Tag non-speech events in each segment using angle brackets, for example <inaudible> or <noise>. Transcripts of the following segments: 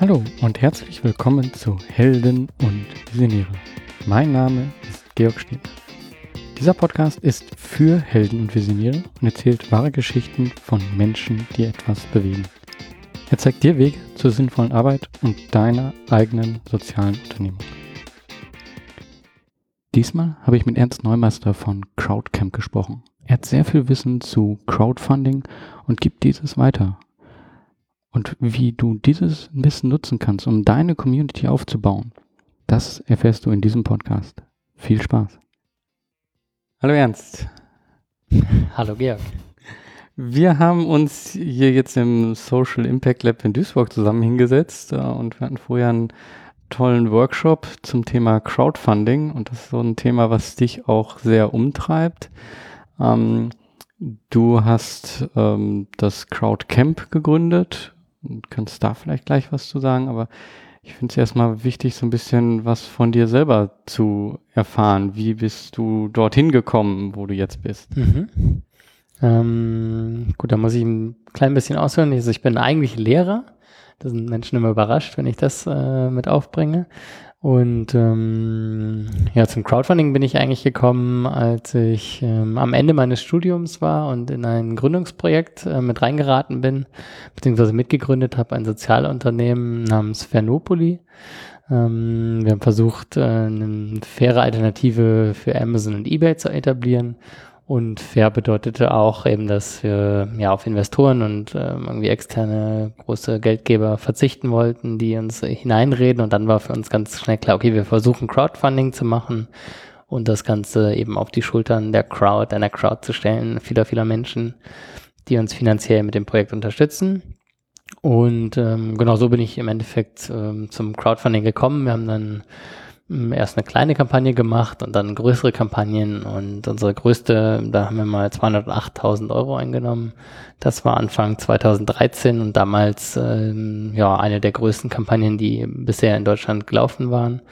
Hallo und herzlich willkommen zu Helden und Visionäre. Mein Name ist Georg Stieber. Dieser Podcast ist für Helden und Visionäre und erzählt wahre Geschichten von Menschen, die etwas bewegen. Er zeigt dir Wege zur sinnvollen Arbeit und deiner eigenen sozialen Unternehmung. Diesmal habe ich mit Ernst Neumeister von Crowdcamp gesprochen. Er hat sehr viel Wissen zu Crowdfunding und gibt dieses weiter. Und wie du dieses Wissen nutzen kannst, um deine Community aufzubauen, das erfährst du in diesem Podcast. Viel Spaß. Hallo Ernst. <laughs> Hallo Georg. Wir haben uns hier jetzt im Social Impact Lab in Duisburg zusammen hingesetzt äh, und wir hatten vorher einen tollen Workshop zum Thema Crowdfunding und das ist so ein Thema, was dich auch sehr umtreibt. Ähm, du hast ähm, das Crowdcamp gegründet und kannst da vielleicht gleich was zu sagen, aber ich finde es erstmal wichtig, so ein bisschen was von dir selber zu erfahren. Wie bist du dorthin gekommen, wo du jetzt bist? Mhm. Ähm, gut, da muss ich ein klein bisschen ausholen. Also ich bin eigentlich Lehrer. Da sind Menschen immer überrascht, wenn ich das äh, mit aufbringe. Und ähm, ja, zum Crowdfunding bin ich eigentlich gekommen, als ich ähm, am Ende meines Studiums war und in ein Gründungsprojekt äh, mit reingeraten bin, beziehungsweise mitgegründet habe, ein Sozialunternehmen namens Fernopoli. Ähm, wir haben versucht, äh, eine faire Alternative für Amazon und eBay zu etablieren und fair bedeutete auch eben, dass wir ja auf Investoren und ähm, irgendwie externe große Geldgeber verzichten wollten, die uns hineinreden. Und dann war für uns ganz schnell klar, okay, wir versuchen Crowdfunding zu machen und das Ganze eben auf die Schultern der Crowd, einer Crowd zu stellen, vieler, vieler Menschen, die uns finanziell mit dem Projekt unterstützen. Und ähm, genau so bin ich im Endeffekt ähm, zum Crowdfunding gekommen. Wir haben dann erst eine kleine Kampagne gemacht und dann größere Kampagnen und unsere größte, da haben wir mal 208.000 Euro eingenommen. Das war Anfang 2013 und damals ähm, ja eine der größten Kampagnen, die bisher in Deutschland gelaufen waren.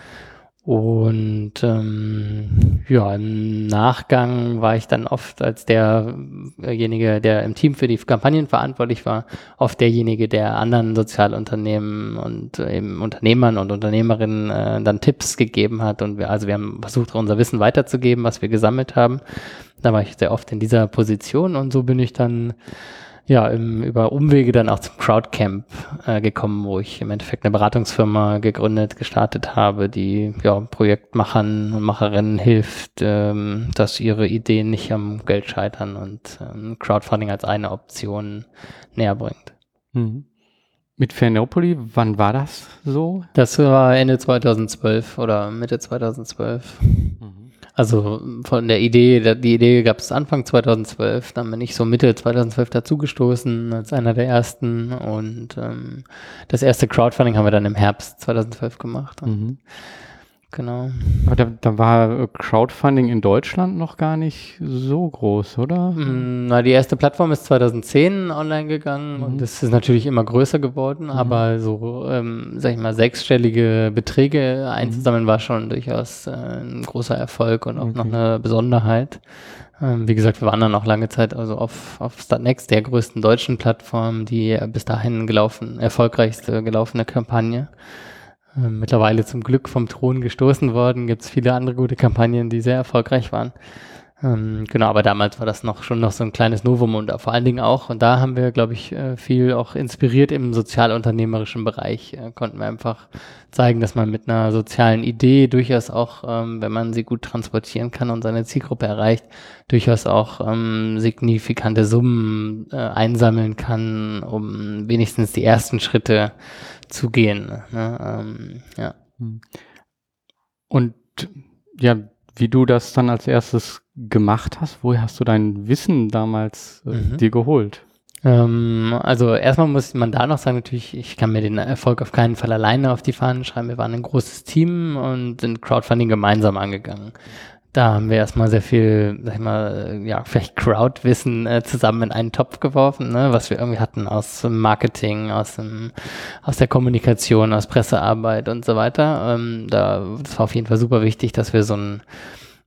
Und ähm, ja, im Nachgang war ich dann oft als derjenige, der im Team für die Kampagnen verantwortlich war, oft derjenige, der anderen Sozialunternehmen und eben Unternehmern und Unternehmerinnen äh, dann Tipps gegeben hat. Und wir, also wir haben versucht, unser Wissen weiterzugeben, was wir gesammelt haben. Da war ich sehr oft in dieser Position und so bin ich dann ja, im, über Umwege dann auch zum Crowdcamp äh, gekommen, wo ich im Endeffekt eine Beratungsfirma gegründet, gestartet habe, die ja, Projektmachern und Macherinnen hilft, ähm, dass ihre Ideen nicht am Geld scheitern und ähm, Crowdfunding als eine Option näher bringt. Mhm. Mit Fernopoli, wann war das so? Das war Ende 2012 oder Mitte 2012. Mhm. Also von der Idee, die Idee gab es Anfang 2012, dann bin ich so Mitte 2012 dazugestoßen als einer der ersten und ähm, das erste Crowdfunding haben wir dann im Herbst 2012 gemacht. Mhm. Genau. Aber da, da, war Crowdfunding in Deutschland noch gar nicht so groß, oder? Mm, na, die erste Plattform ist 2010 online gegangen mhm. und es ist natürlich immer größer geworden, mhm. aber so, ähm, sag ich mal, sechsstellige Beträge einzusammeln mhm. war schon durchaus äh, ein großer Erfolg und auch okay. noch eine Besonderheit. Ähm, wie gesagt, wir waren dann auch lange Zeit also auf, auf Startnext, der größten deutschen Plattform, die bis dahin gelaufen, erfolgreichste gelaufene Kampagne. Ähm, mittlerweile zum Glück vom Thron gestoßen worden. Gibt es viele andere gute Kampagnen, die sehr erfolgreich waren. Ähm, genau, aber damals war das noch schon noch so ein kleines Novum und vor allen Dingen auch, und da haben wir, glaube ich, äh, viel auch inspiriert im sozialunternehmerischen Bereich, äh, konnten wir einfach zeigen, dass man mit einer sozialen Idee durchaus auch, ähm, wenn man sie gut transportieren kann und seine Zielgruppe erreicht, durchaus auch ähm, signifikante Summen äh, einsammeln kann, um wenigstens die ersten Schritte zu gehen. Ne? Ähm, ja. Und ja, wie du das dann als erstes gemacht hast, woher hast du dein Wissen damals äh, mhm. dir geholt? Ähm, also erstmal muss man da noch sagen, natürlich, ich kann mir den Erfolg auf keinen Fall alleine auf die Fahnen schreiben. Wir waren ein großes Team und sind Crowdfunding gemeinsam angegangen. Da haben wir erstmal sehr viel, sag ich mal, ja, vielleicht Crowdwissen äh, zusammen in einen Topf geworfen, ne, was wir irgendwie hatten aus Marketing, aus dem, aus der Kommunikation, aus Pressearbeit und so weiter. Ähm, da, das war auf jeden Fall super wichtig, dass wir so ein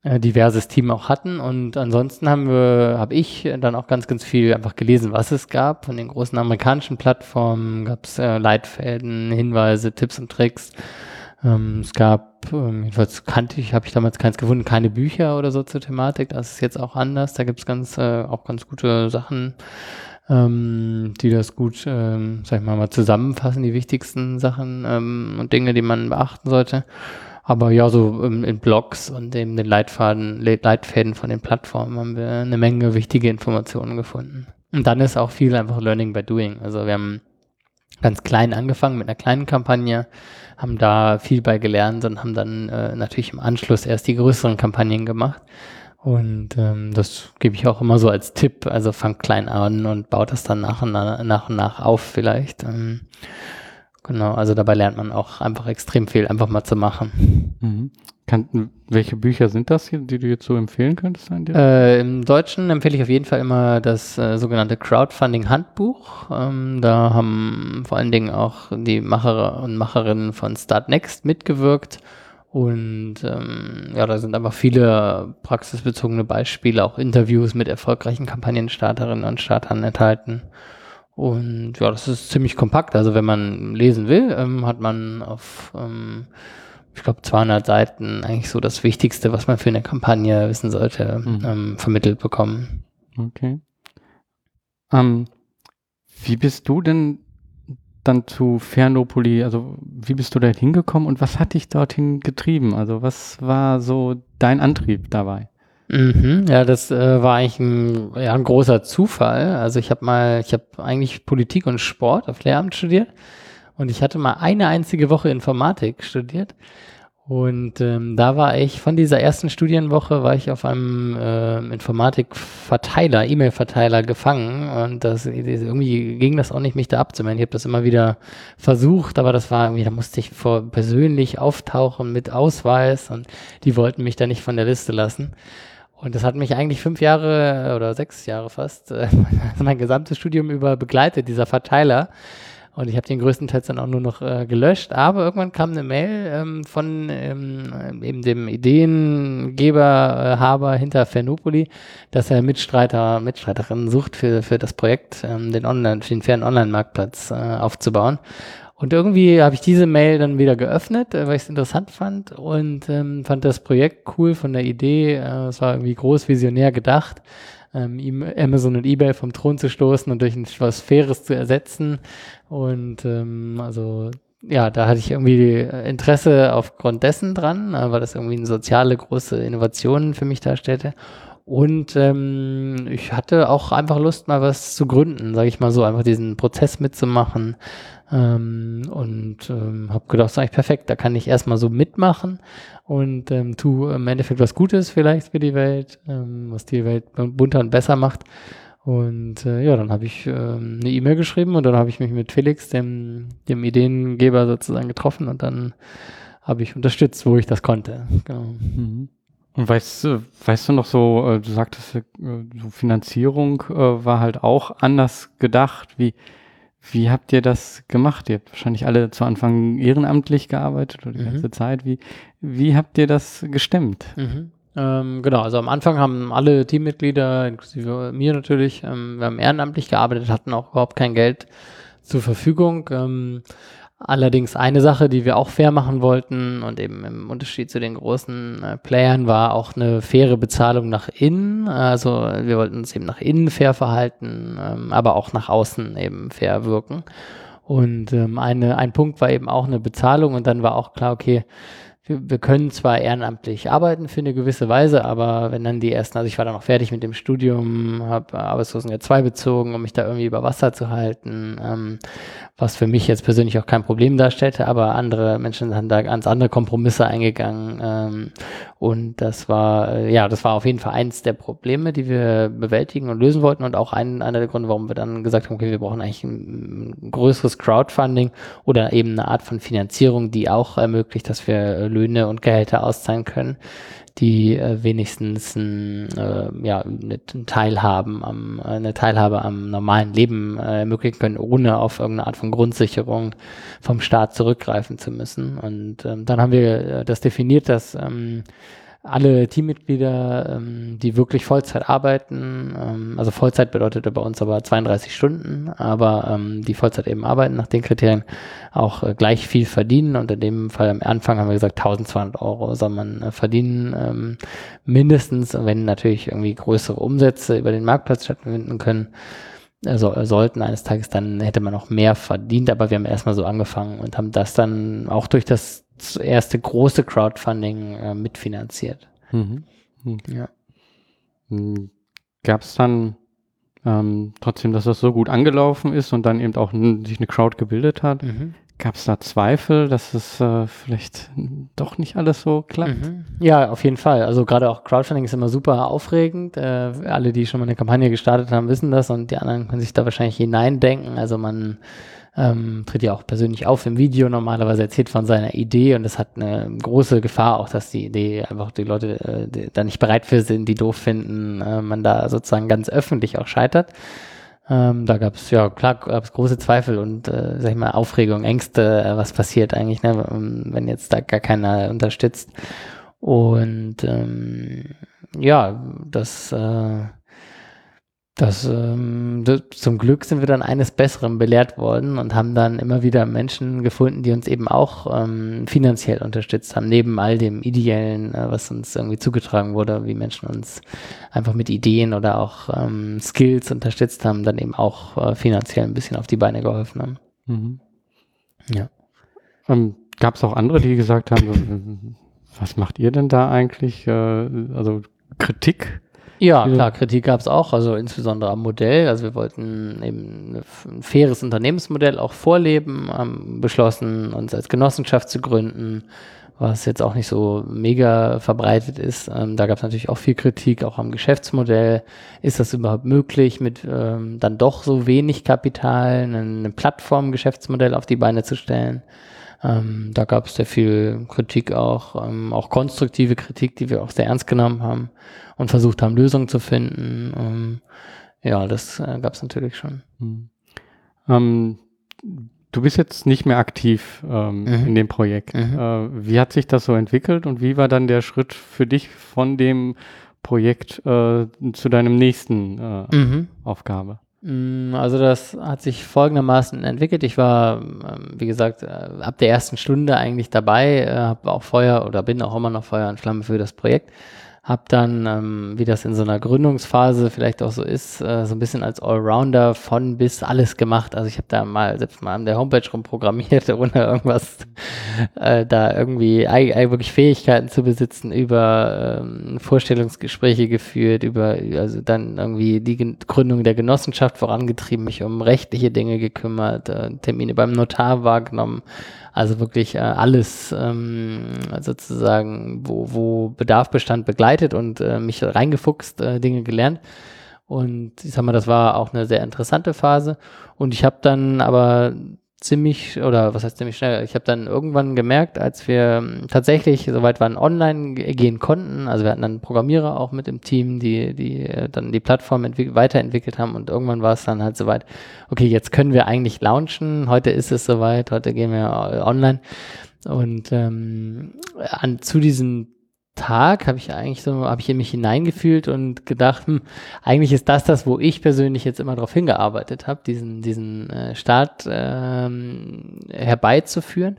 äh, diverses Team auch hatten. Und ansonsten haben wir, habe ich dann auch ganz, ganz viel einfach gelesen, was es gab. Von den großen amerikanischen Plattformen gab es äh, Leitfäden, Hinweise, Tipps und Tricks. Ähm, es gab, ähm, jedenfalls kannte ich, habe ich damals keins gefunden, keine Bücher oder so zur Thematik. Das ist jetzt auch anders. Da gibt es ganz, äh, auch ganz gute Sachen, ähm, die das gut, ähm, sag ich mal, mal zusammenfassen, die wichtigsten Sachen ähm, und Dinge, die man beachten sollte. Aber ja, so in, in Blogs und eben den Leitfaden, Leitfäden von den Plattformen haben wir eine Menge wichtige Informationen gefunden. Und dann ist auch viel einfach Learning by Doing. Also wir haben ganz klein angefangen mit einer kleinen Kampagne, haben da viel bei gelernt und haben dann äh, natürlich im Anschluss erst die größeren Kampagnen gemacht. Und ähm, das gebe ich auch immer so als Tipp. Also fangt klein an und baut das dann nach und nach, nach, und nach auf vielleicht. Ähm, genau, also dabei lernt man auch einfach extrem viel, einfach mal zu machen. Mhm. Kann, welche Bücher sind das hier, die du jetzt so empfehlen könntest? Äh, Im Deutschen empfehle ich auf jeden Fall immer das äh, sogenannte Crowdfunding-Handbuch. Ähm, da haben vor allen Dingen auch die Macher und Macherinnen von Start Next mitgewirkt. Und ähm, ja, da sind einfach viele praxisbezogene Beispiele, auch Interviews mit erfolgreichen Kampagnenstarterinnen und Startern enthalten. Und ja, das ist ziemlich kompakt. Also wenn man lesen will, ähm, hat man auf ähm, ich glaube, 200 Seiten eigentlich so das Wichtigste, was man für eine Kampagne wissen sollte, mhm. ähm, vermittelt bekommen. Okay. Ähm, wie bist du denn dann zu Fernopoli, also wie bist du da hingekommen und was hat dich dorthin getrieben? Also was war so dein Antrieb dabei? Mhm, ja, das äh, war eigentlich ein, ja, ein großer Zufall. Also ich habe mal, ich habe eigentlich Politik und Sport auf Lehramt studiert und ich hatte mal eine einzige Woche Informatik studiert. Und ähm, da war ich von dieser ersten Studienwoche war ich auf einem äh, Informatikverteiler, E-Mail-Verteiler gefangen und das irgendwie ging das auch nicht, mich da abzumelden. Ich habe das immer wieder versucht, aber das war irgendwie, da musste ich vor persönlich auftauchen mit Ausweis und die wollten mich da nicht von der Liste lassen. Und das hat mich eigentlich fünf Jahre oder sechs Jahre fast, äh, <laughs> mein gesamtes Studium über begleitet, dieser Verteiler. Und ich habe den größtenteils dann auch nur noch äh, gelöscht. Aber irgendwann kam eine Mail ähm, von ähm, eben dem Ideengeber, äh, Haber hinter Fernopoli, dass er Mitstreiter, Mitstreiterinnen sucht für, für das Projekt, ähm, den Online, für den fairen Online-Marktplatz äh, aufzubauen. Und irgendwie habe ich diese Mail dann wieder geöffnet, äh, weil ich es interessant fand und ähm, fand das Projekt cool von der Idee. Äh, es war irgendwie groß visionär gedacht ähm, Amazon und eBay vom Thron zu stoßen und durch etwas Faires zu ersetzen. Und ähm, also ja, da hatte ich irgendwie Interesse aufgrund dessen dran, äh, weil das irgendwie eine soziale große Innovation für mich darstellte. Und ähm, ich hatte auch einfach Lust, mal was zu gründen, sage ich mal so, einfach diesen Prozess mitzumachen. Ähm, und ähm, habe gedacht, das ist eigentlich perfekt, da kann ich erstmal so mitmachen und ähm, tu im Endeffekt was Gutes vielleicht für die Welt, ähm, was die Welt bunter und besser macht. Und äh, ja, dann habe ich ähm, eine E-Mail geschrieben und dann habe ich mich mit Felix, dem, dem Ideengeber sozusagen getroffen und dann habe ich unterstützt, wo ich das konnte. Genau. Mhm. Und weißt, du, weißt du noch so, äh, du sagtest, äh, so Finanzierung äh, war halt auch anders gedacht. Wie, wie habt ihr das gemacht? Ihr habt wahrscheinlich alle zu Anfang ehrenamtlich gearbeitet oder die mhm. ganze Zeit. Wie, wie habt ihr das gestemmt? Mhm. Ähm, genau, also am Anfang haben alle Teammitglieder, inklusive mir natürlich, ähm, wir haben ehrenamtlich gearbeitet, hatten auch überhaupt kein Geld zur Verfügung. Ähm, Allerdings eine Sache, die wir auch fair machen wollten und eben im Unterschied zu den großen äh, Playern war auch eine faire Bezahlung nach innen. Also wir wollten uns eben nach innen fair verhalten, ähm, aber auch nach außen eben fair wirken. Und ähm, eine, ein Punkt war eben auch eine Bezahlung und dann war auch klar, okay, wir, wir können zwar ehrenamtlich arbeiten für eine gewisse Weise, aber wenn dann die ersten, also ich war dann noch fertig mit dem Studium, habe Arbeitslosengeld 2 bezogen, um mich da irgendwie über Wasser zu halten, ähm, was für mich jetzt persönlich auch kein Problem darstellte, aber andere Menschen sind da ganz andere Kompromisse eingegangen ähm, und das war, äh, ja, das war auf jeden Fall eins der Probleme, die wir bewältigen und lösen wollten und auch ein, einer der Gründe, warum wir dann gesagt haben, okay, wir brauchen eigentlich ein, größeres Crowdfunding oder eben eine Art von Finanzierung, die auch ermöglicht, dass wir Löhne und Gehälter auszahlen können, die äh, wenigstens ein, äh, ja, eine Teilhaben am, eine Teilhabe am normalen Leben äh, ermöglichen können, ohne auf irgendeine Art von Grundsicherung vom Staat zurückgreifen zu müssen. Und ähm, dann haben wir äh, das definiert, dass ähm, alle Teammitglieder, ähm, die wirklich Vollzeit arbeiten, ähm, also Vollzeit bedeutete bei uns aber 32 Stunden, aber ähm, die Vollzeit eben arbeiten nach den Kriterien, auch äh, gleich viel verdienen. Und in dem Fall am Anfang haben wir gesagt 1200 Euro soll man äh, verdienen, ähm, mindestens, wenn natürlich irgendwie größere Umsätze über den Marktplatz stattfinden können, also sollten eines Tages, dann hätte man noch mehr verdient, aber wir haben erstmal so angefangen und haben das dann auch durch das erste große Crowdfunding äh, mitfinanziert. Mhm. Mhm. Ja. Hm. Gab es dann ähm, trotzdem, dass das so gut angelaufen ist und dann eben auch sich eine Crowd gebildet hat? Mhm. Gab es da Zweifel, dass es äh, vielleicht doch nicht alles so klappt? Mhm. Ja, auf jeden Fall. Also gerade auch Crowdfunding ist immer super aufregend. Äh, alle, die schon mal eine Kampagne gestartet haben, wissen das und die anderen können sich da wahrscheinlich hineindenken. Also man ähm, tritt ja auch persönlich auf im Video normalerweise, erzählt von seiner Idee und es hat eine große Gefahr auch, dass die Idee einfach die Leute äh, die da nicht bereit für sind, die doof finden, äh, man da sozusagen ganz öffentlich auch scheitert. Ähm, da gab es ja klar gab es große Zweifel und äh, sag ich mal Aufregung, Ängste, äh, was passiert eigentlich, ne, wenn jetzt da gar keiner unterstützt. Und ähm, ja, das äh, das, ähm, das, zum Glück sind wir dann eines Besseren belehrt worden und haben dann immer wieder Menschen gefunden, die uns eben auch ähm, finanziell unterstützt haben, neben all dem Ideellen, äh, was uns irgendwie zugetragen wurde, wie Menschen uns einfach mit Ideen oder auch ähm, Skills unterstützt haben, dann eben auch äh, finanziell ein bisschen auf die Beine geholfen haben. Mhm. Ja. Ähm, Gab es auch andere, die gesagt haben, <laughs> was macht ihr denn da eigentlich? Äh, also Kritik ja, klar, Kritik gab es auch, also insbesondere am Modell. Also wir wollten eben ein faires Unternehmensmodell auch vorleben, haben beschlossen, uns als Genossenschaft zu gründen, was jetzt auch nicht so mega verbreitet ist. Ähm, da gab es natürlich auch viel Kritik, auch am Geschäftsmodell. Ist das überhaupt möglich, mit ähm, dann doch so wenig Kapital ein Plattform-Geschäftsmodell auf die Beine zu stellen? Ähm, da gab es sehr viel Kritik auch, ähm, auch konstruktive Kritik, die wir auch sehr ernst genommen haben und versucht haben, Lösungen zu finden. Ähm, ja, das äh, gab es natürlich schon. Mhm. Du bist jetzt nicht mehr aktiv ähm, mhm. in dem Projekt. Mhm. Äh, wie hat sich das so entwickelt und wie war dann der Schritt für dich von dem Projekt äh, zu deinem nächsten äh, mhm. Aufgabe? Mm, also das hat sich folgendermaßen entwickelt. Ich war, ähm, wie gesagt, äh, ab der ersten Stunde eigentlich dabei, äh, habe auch Feuer oder bin auch immer noch Feuer und Flamme für das Projekt habe dann, ähm, wie das in so einer Gründungsphase vielleicht auch so ist, äh, so ein bisschen als Allrounder von bis alles gemacht. Also ich habe da mal selbst mal an der Homepage rumprogrammiert, <laughs> ohne irgendwas äh, da irgendwie äh, wirklich Fähigkeiten zu besitzen, über ähm, Vorstellungsgespräche geführt, über also dann irgendwie die Gründung der Genossenschaft vorangetrieben, mich um rechtliche Dinge gekümmert, äh, Termine beim Notar wahrgenommen. Also wirklich äh, alles ähm, sozusagen, wo, wo Bedarf bestand, begleitet und äh, mich reingefuchst, äh, Dinge gelernt. Und ich sag mal, das war auch eine sehr interessante Phase. Und ich habe dann aber ziemlich, oder was heißt ziemlich schnell, ich habe dann irgendwann gemerkt, als wir ähm, tatsächlich soweit waren, online gehen konnten, also wir hatten dann Programmierer auch mit im Team, die, die äh, dann die Plattform weiterentwickelt haben und irgendwann war es dann halt soweit, okay, jetzt können wir eigentlich launchen, heute ist es soweit, heute gehen wir äh, online. Und ähm, an, zu diesem Tag habe ich eigentlich so, habe ich in mich hineingefühlt und gedacht, hm, eigentlich ist das das, wo ich persönlich jetzt immer darauf hingearbeitet habe, diesen, diesen äh, Start ähm, herbeizuführen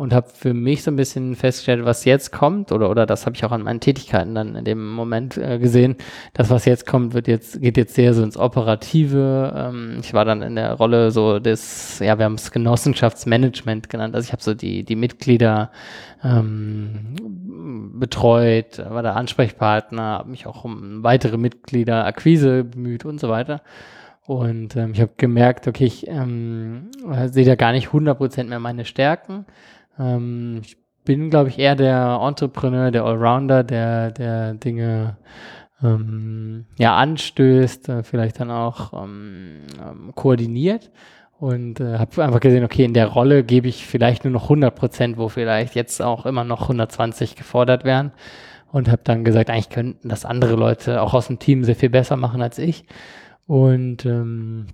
und habe für mich so ein bisschen festgestellt, was jetzt kommt, oder, oder das habe ich auch an meinen Tätigkeiten dann in dem Moment äh, gesehen, das, was jetzt kommt, wird jetzt, geht jetzt sehr so ins Operative. Ähm, ich war dann in der Rolle so des, ja, wir haben es Genossenschaftsmanagement genannt. Also ich habe so die, die Mitglieder ähm, betreut, war der Ansprechpartner, habe mich auch um weitere Mitglieder, Akquise bemüht und so weiter. Und ähm, ich habe gemerkt, okay, ich ähm, sehe da gar nicht 100% mehr meine Stärken. Ähm, ich bin, glaube ich, eher der Entrepreneur, der Allrounder, der, der Dinge ähm, ja, anstößt, äh, vielleicht dann auch ähm, ähm, koordiniert. Und äh, habe einfach gesehen, okay, in der Rolle gebe ich vielleicht nur noch 100 Prozent, wo vielleicht jetzt auch immer noch 120 gefordert werden. Und habe dann gesagt, eigentlich könnten das andere Leute auch aus dem Team sehr viel besser machen als ich. Und ähm,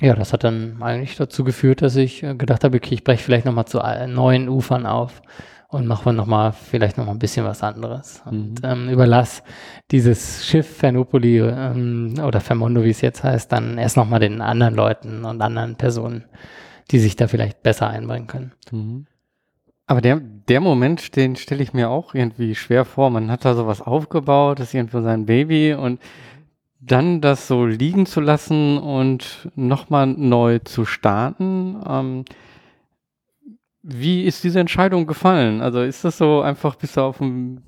ja, das hat dann eigentlich dazu geführt, dass ich äh, gedacht habe, okay, ich breche vielleicht nochmal zu neuen Ufern auf und mache nochmal vielleicht nochmal ein bisschen was anderes. Und mhm. ähm, überlass dieses Schiff Fernopoli ähm, oder Fermondo, wie es jetzt heißt, dann erst nochmal den anderen Leuten und anderen Personen, die sich da vielleicht besser einbringen können. Mhm. Aber der, der Moment, den stelle ich mir auch irgendwie schwer vor. Man hat da sowas aufgebaut, das ist irgendwo sein Baby und dann das so liegen zu lassen und nochmal neu zu starten. Ähm, wie ist diese Entscheidung gefallen? Also ist das so einfach, bist du auf dem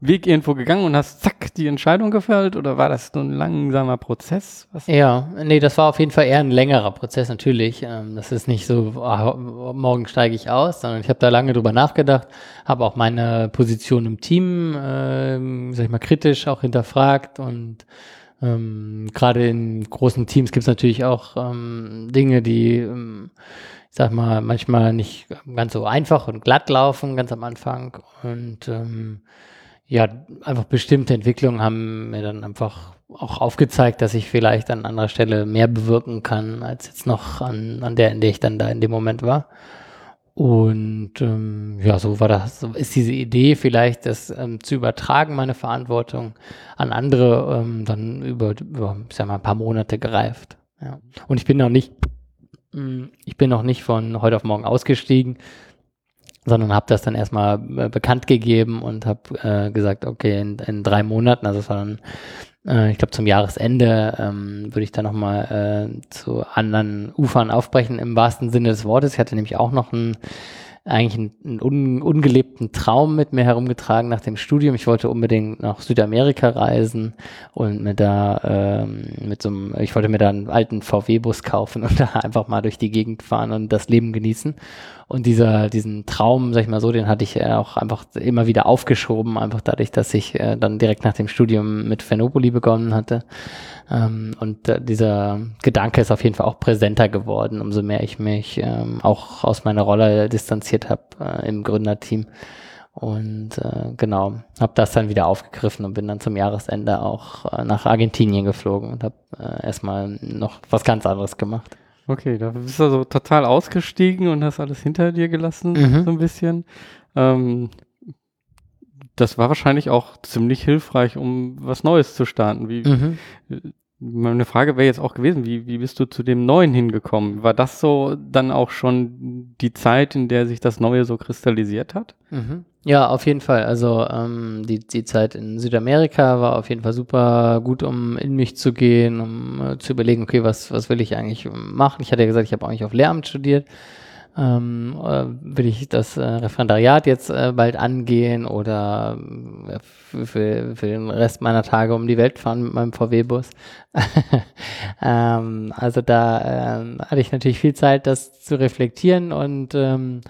Weg irgendwo gegangen und hast zack die Entscheidung gefällt oder war das so ein langsamer Prozess? Was? Ja, nee, das war auf jeden Fall eher ein längerer Prozess natürlich. Ähm, das ist nicht so, oh, morgen steige ich aus, sondern ich habe da lange drüber nachgedacht, habe auch meine Position im Team, äh, sag ich mal, kritisch auch hinterfragt und ähm, gerade in großen Teams gibt es natürlich auch ähm, Dinge, die, ähm, ich sag mal, manchmal nicht ganz so einfach und glatt laufen, ganz am Anfang. Und ähm, ja, einfach bestimmte Entwicklungen haben mir dann einfach auch aufgezeigt, dass ich vielleicht an anderer Stelle mehr bewirken kann, als jetzt noch an, an der, in der ich dann da in dem Moment war. Und ähm, ja, so war das, so ist diese Idee vielleicht, das ähm, zu übertragen, meine Verantwortung an andere, ähm, dann über, über, ich sag mal, ein paar Monate gereift. Ja. Und ich bin noch nicht, mm, ich bin noch nicht von heute auf morgen ausgestiegen, sondern habe das dann erstmal äh, bekannt gegeben und habe äh, gesagt, okay, in, in drei Monaten, also es war dann äh, ich glaube zum Jahresende ähm, würde ich da nochmal äh, zu anderen Ufern aufbrechen im wahrsten Sinne des Wortes. Ich hatte nämlich auch noch ein eigentlich einen, einen un, ungelebten Traum mit mir herumgetragen nach dem Studium. Ich wollte unbedingt nach Südamerika reisen und mir da ähm, mit so einem, ich wollte mir da einen alten VW-Bus kaufen und <laughs> da einfach mal durch die Gegend fahren und das Leben genießen. Und dieser, diesen Traum, sag ich mal so, den hatte ich auch einfach immer wieder aufgeschoben, einfach dadurch, dass ich äh, dann direkt nach dem Studium mit Fenopoli begonnen hatte. Ähm, und äh, dieser Gedanke ist auf jeden Fall auch präsenter geworden, umso mehr ich mich ähm, auch aus meiner Rolle distanziert habe äh, im Gründerteam. Und äh, genau, habe das dann wieder aufgegriffen und bin dann zum Jahresende auch äh, nach Argentinien geflogen und habe äh, erstmal noch was ganz anderes gemacht. Okay, da bist du also total ausgestiegen und hast alles hinter dir gelassen, mhm. so ein bisschen. Ähm, das war wahrscheinlich auch ziemlich hilfreich, um was Neues zu starten. Wie, mhm. Meine Frage wäre jetzt auch gewesen, wie, wie bist du zu dem Neuen hingekommen? War das so dann auch schon die Zeit, in der sich das Neue so kristallisiert hat? Mhm. Ja, auf jeden Fall. Also ähm, die, die Zeit in Südamerika war auf jeden Fall super gut, um in mich zu gehen, um äh, zu überlegen, okay, was, was will ich eigentlich machen? Ich hatte ja gesagt, ich habe eigentlich auf Lehramt studiert ähm, äh, will ich das äh, Referendariat jetzt äh, bald angehen oder äh, für, für den Rest meiner Tage um die Welt fahren mit meinem VW-Bus. <laughs> ähm, also da ähm, hatte ich natürlich viel Zeit, das zu reflektieren und ähm,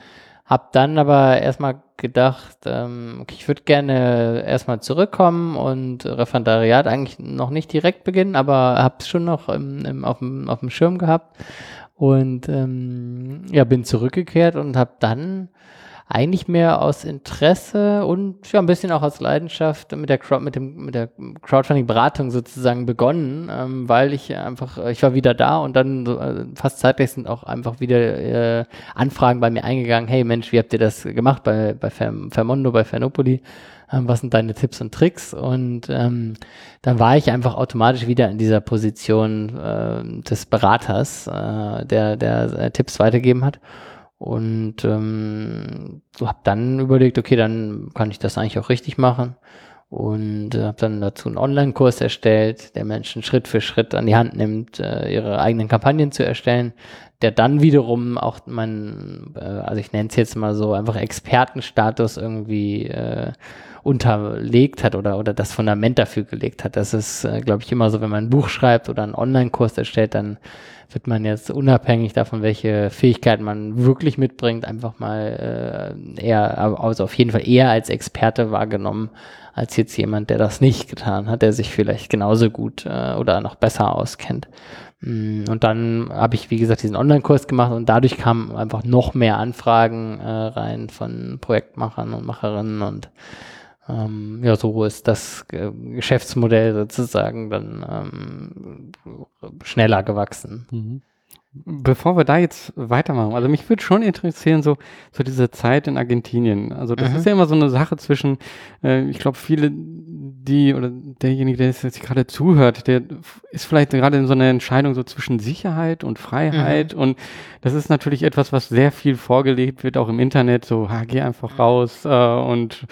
habe dann aber erstmal gedacht, ähm, okay, ich würde gerne erstmal zurückkommen und Referendariat eigentlich noch nicht direkt beginnen, aber habe es schon noch im, im, auf, dem, auf dem Schirm gehabt und ähm, ja, bin zurückgekehrt und habe dann eigentlich mehr aus Interesse und ja, ein bisschen auch aus Leidenschaft mit der, Crowd, mit dem, mit der Crowdfunding-Beratung sozusagen begonnen, ähm, weil ich einfach, ich war wieder da und dann so, äh, fast zeitlich sind auch einfach wieder äh, Anfragen bei mir eingegangen, hey Mensch, wie habt ihr das gemacht bei, bei Fermondo, bei Fernopoli? Ähm, was sind deine Tipps und Tricks? Und ähm, dann war ich einfach automatisch wieder in dieser Position äh, des Beraters, äh, der, der äh, Tipps weitergeben hat. Und ähm, habe dann überlegt, okay, dann kann ich das eigentlich auch richtig machen. Und äh, habe dann dazu einen Online-Kurs erstellt, der Menschen Schritt für Schritt an die Hand nimmt, äh, ihre eigenen Kampagnen zu erstellen, der dann wiederum auch mein, äh, also ich nenne es jetzt mal so, einfach Expertenstatus irgendwie äh, unterlegt hat oder, oder das Fundament dafür gelegt hat. Das ist, äh, glaube ich, immer so, wenn man ein Buch schreibt oder einen Online-Kurs erstellt, dann wird man jetzt unabhängig davon, welche Fähigkeiten man wirklich mitbringt, einfach mal äh, eher, also auf jeden Fall eher als Experte wahrgenommen, als jetzt jemand, der das nicht getan hat, der sich vielleicht genauso gut äh, oder noch besser auskennt. Mm, und dann habe ich, wie gesagt, diesen Online-Kurs gemacht und dadurch kamen einfach noch mehr Anfragen äh, rein von Projektmachern und Macherinnen und ähm, ja, so ist das Geschäftsmodell sozusagen dann ähm, schneller gewachsen. Mhm. Bevor wir da jetzt weitermachen, also mich würde schon interessieren, so, so diese Zeit in Argentinien. Also das Mhm. ist ja immer so eine Sache zwischen, äh, ich glaube, viele, die oder derjenige, der jetzt gerade zuhört, der ist vielleicht gerade in so einer Entscheidung so zwischen Sicherheit und Freiheit. Und das ist natürlich etwas, was sehr viel vorgelegt wird, auch im Internet, so, ha, geh einfach raus äh, und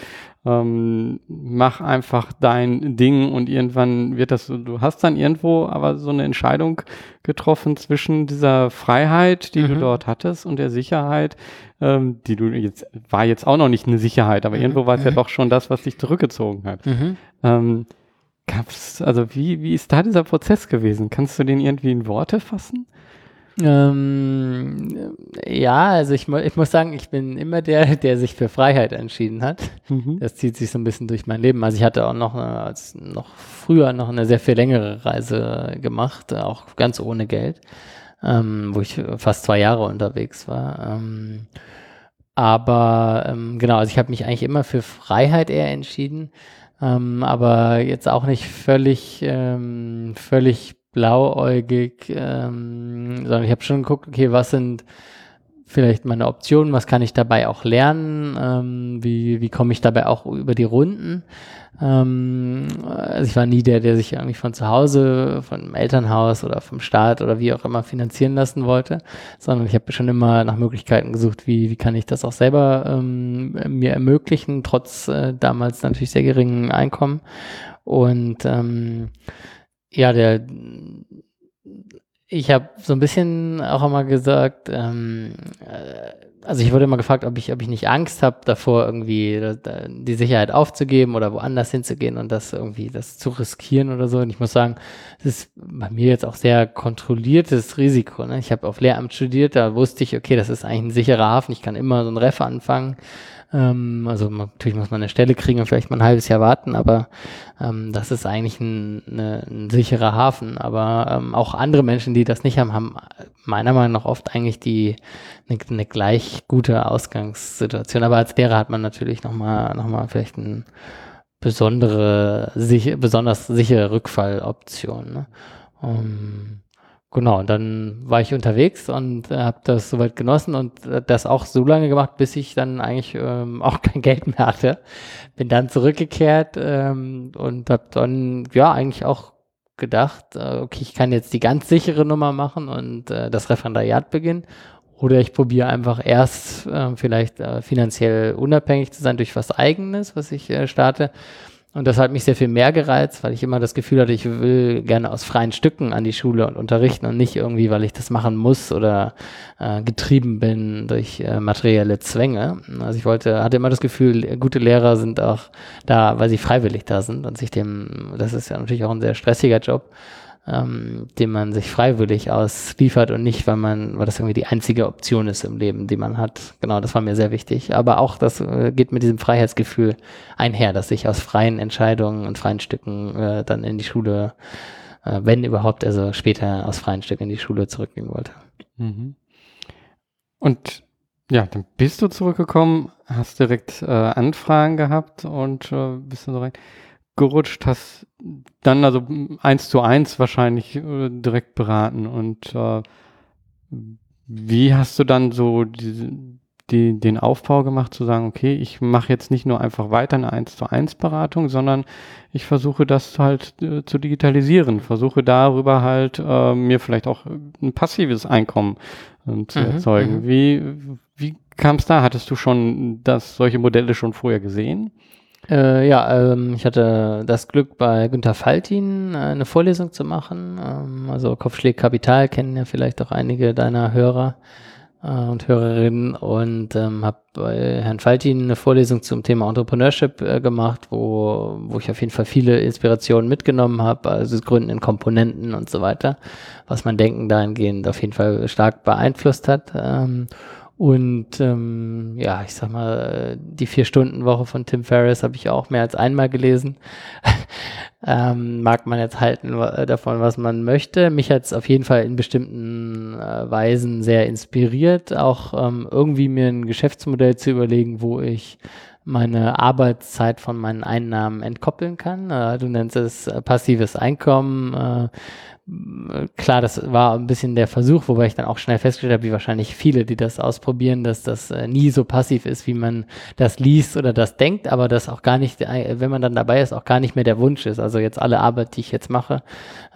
ähm, mach einfach dein Ding und irgendwann wird das so, du hast dann irgendwo aber so eine Entscheidung getroffen zwischen dieser Freiheit, die du Mhm. dort hattest und der Sicherheit, ähm, die du jetzt, war jetzt auch noch nicht eine Sicherheit, aber Mhm. irgendwo war es ja Mhm. doch schon das, was dich zurückgezogen hat. Mhm. Ähm, gab's, also wie, wie ist da dieser Prozess gewesen? Kannst du den irgendwie in Worte fassen? Ähm, ja, also ich, ich muss sagen, ich bin immer der, der sich für Freiheit entschieden hat. Mhm. Das zieht sich so ein bisschen durch mein Leben. Also ich hatte auch noch, eine, als noch früher noch eine sehr viel längere Reise gemacht, auch ganz ohne Geld, ähm, wo ich fast zwei Jahre unterwegs war. Ähm, aber ähm, genau, also ich habe mich eigentlich immer für Freiheit eher entschieden, ähm, aber jetzt auch nicht völlig, ähm, völlig blauäugig, ähm, sondern ich habe schon geguckt, okay, was sind vielleicht meine Optionen, was kann ich dabei auch lernen, ähm, wie, wie komme ich dabei auch über die Runden. Ähm, also ich war nie der, der sich irgendwie von zu Hause, von dem Elternhaus oder vom Staat oder wie auch immer finanzieren lassen wollte, sondern ich habe schon immer nach Möglichkeiten gesucht, wie, wie kann ich das auch selber ähm, mir ermöglichen, trotz äh, damals natürlich sehr geringen Einkommen. Und ähm, ja, der ich habe so ein bisschen auch immer gesagt, ähm, äh, also ich wurde immer gefragt, ob ich, ob ich nicht Angst habe davor, irgendwie die Sicherheit aufzugeben oder woanders hinzugehen und das irgendwie das zu riskieren oder so. Und ich muss sagen, es ist bei mir jetzt auch sehr kontrolliertes Risiko. Ne? Ich habe auf Lehramt studiert, da wusste ich, okay, das ist eigentlich ein sicherer Hafen, ich kann immer so ein Ref anfangen. Ähm, also man, natürlich muss man eine Stelle kriegen und vielleicht mal ein halbes Jahr warten, aber ähm, das ist eigentlich ein, eine, ein sicherer Hafen. Aber ähm, auch andere Menschen, die das nicht haben, haben meiner Meinung nach oft eigentlich die eine, eine gleich gute Ausgangssituation. Aber als Lehrer hat man natürlich nochmal noch mal vielleicht eine besondere, sich, besonders sichere Rückfalloption. Ne? Um, Genau, und dann war ich unterwegs und äh, habe das soweit genossen und äh, das auch so lange gemacht, bis ich dann eigentlich ähm, <laughs> auch kein Geld mehr hatte. Bin dann zurückgekehrt ähm, und habe dann ja eigentlich auch gedacht, äh, okay, ich kann jetzt die ganz sichere Nummer machen und äh, das Referendariat beginnen. Oder ich probiere einfach erst äh, vielleicht äh, finanziell unabhängig zu sein durch was Eigenes, was ich äh, starte. Und das hat mich sehr viel mehr gereizt, weil ich immer das Gefühl hatte, ich will gerne aus freien Stücken an die Schule und unterrichten und nicht irgendwie, weil ich das machen muss oder äh, getrieben bin durch äh, materielle Zwänge. Also ich wollte, hatte immer das Gefühl, gute Lehrer sind auch da, weil sie freiwillig da sind und sich dem, das ist ja natürlich auch ein sehr stressiger Job, ähm, den man sich freiwillig ausliefert und nicht, weil man, weil das irgendwie die einzige Option ist im Leben, die man hat. Genau, das war mir sehr wichtig. Aber auch das äh, geht mit diesem Freiheitsgefühl einher, dass ich aus freien Entscheidungen und freien Stücken äh, dann in die Schule, äh, wenn überhaupt, also später aus freien Stücken in die Schule zurückgehen wollte. Mhm. Und ja, dann bist du zurückgekommen, hast direkt äh, Anfragen gehabt und äh, bist dann so rein gerutscht, hast dann also eins zu eins wahrscheinlich äh, direkt beraten. Und äh, wie hast du dann so diese, die, den Aufbau gemacht, zu sagen, okay, ich mache jetzt nicht nur einfach weiter eine eins zu eins Beratung, sondern ich versuche das halt äh, zu digitalisieren, versuche darüber halt äh, mir vielleicht auch ein passives Einkommen ähm, zu Mhm, erzeugen. mhm. Wie, wie kam es da? Hattest du schon das, solche Modelle schon vorher gesehen? Äh, ja, ähm, ich hatte das Glück, bei Günter Faltin äh, eine Vorlesung zu machen. Ähm, also Kopfschläg Kapital kennen ja vielleicht auch einige deiner Hörer äh, und Hörerinnen und ähm, habe bei Herrn Faltin eine Vorlesung zum Thema Entrepreneurship äh, gemacht, wo, wo ich auf jeden Fall viele Inspirationen mitgenommen habe, also das Gründen in Komponenten und so weiter, was mein Denken dahingehend auf jeden Fall stark beeinflusst hat. Ähm, und ähm, ja, ich sag mal, die Vier-Stunden-Woche von Tim Ferriss habe ich auch mehr als einmal gelesen. <laughs> ähm, mag man jetzt halten wa- davon, was man möchte. Mich hat es auf jeden Fall in bestimmten äh, Weisen sehr inspiriert, auch ähm, irgendwie mir ein Geschäftsmodell zu überlegen, wo ich meine Arbeitszeit von meinen Einnahmen entkoppeln kann. Äh, du nennst es äh, passives Einkommen. Äh, klar, das war ein bisschen der Versuch, wobei ich dann auch schnell festgestellt habe, wie wahrscheinlich viele, die das ausprobieren, dass das nie so passiv ist, wie man das liest oder das denkt, aber das auch gar nicht, wenn man dann dabei ist, auch gar nicht mehr der Wunsch ist. Also jetzt alle Arbeit, die ich jetzt mache,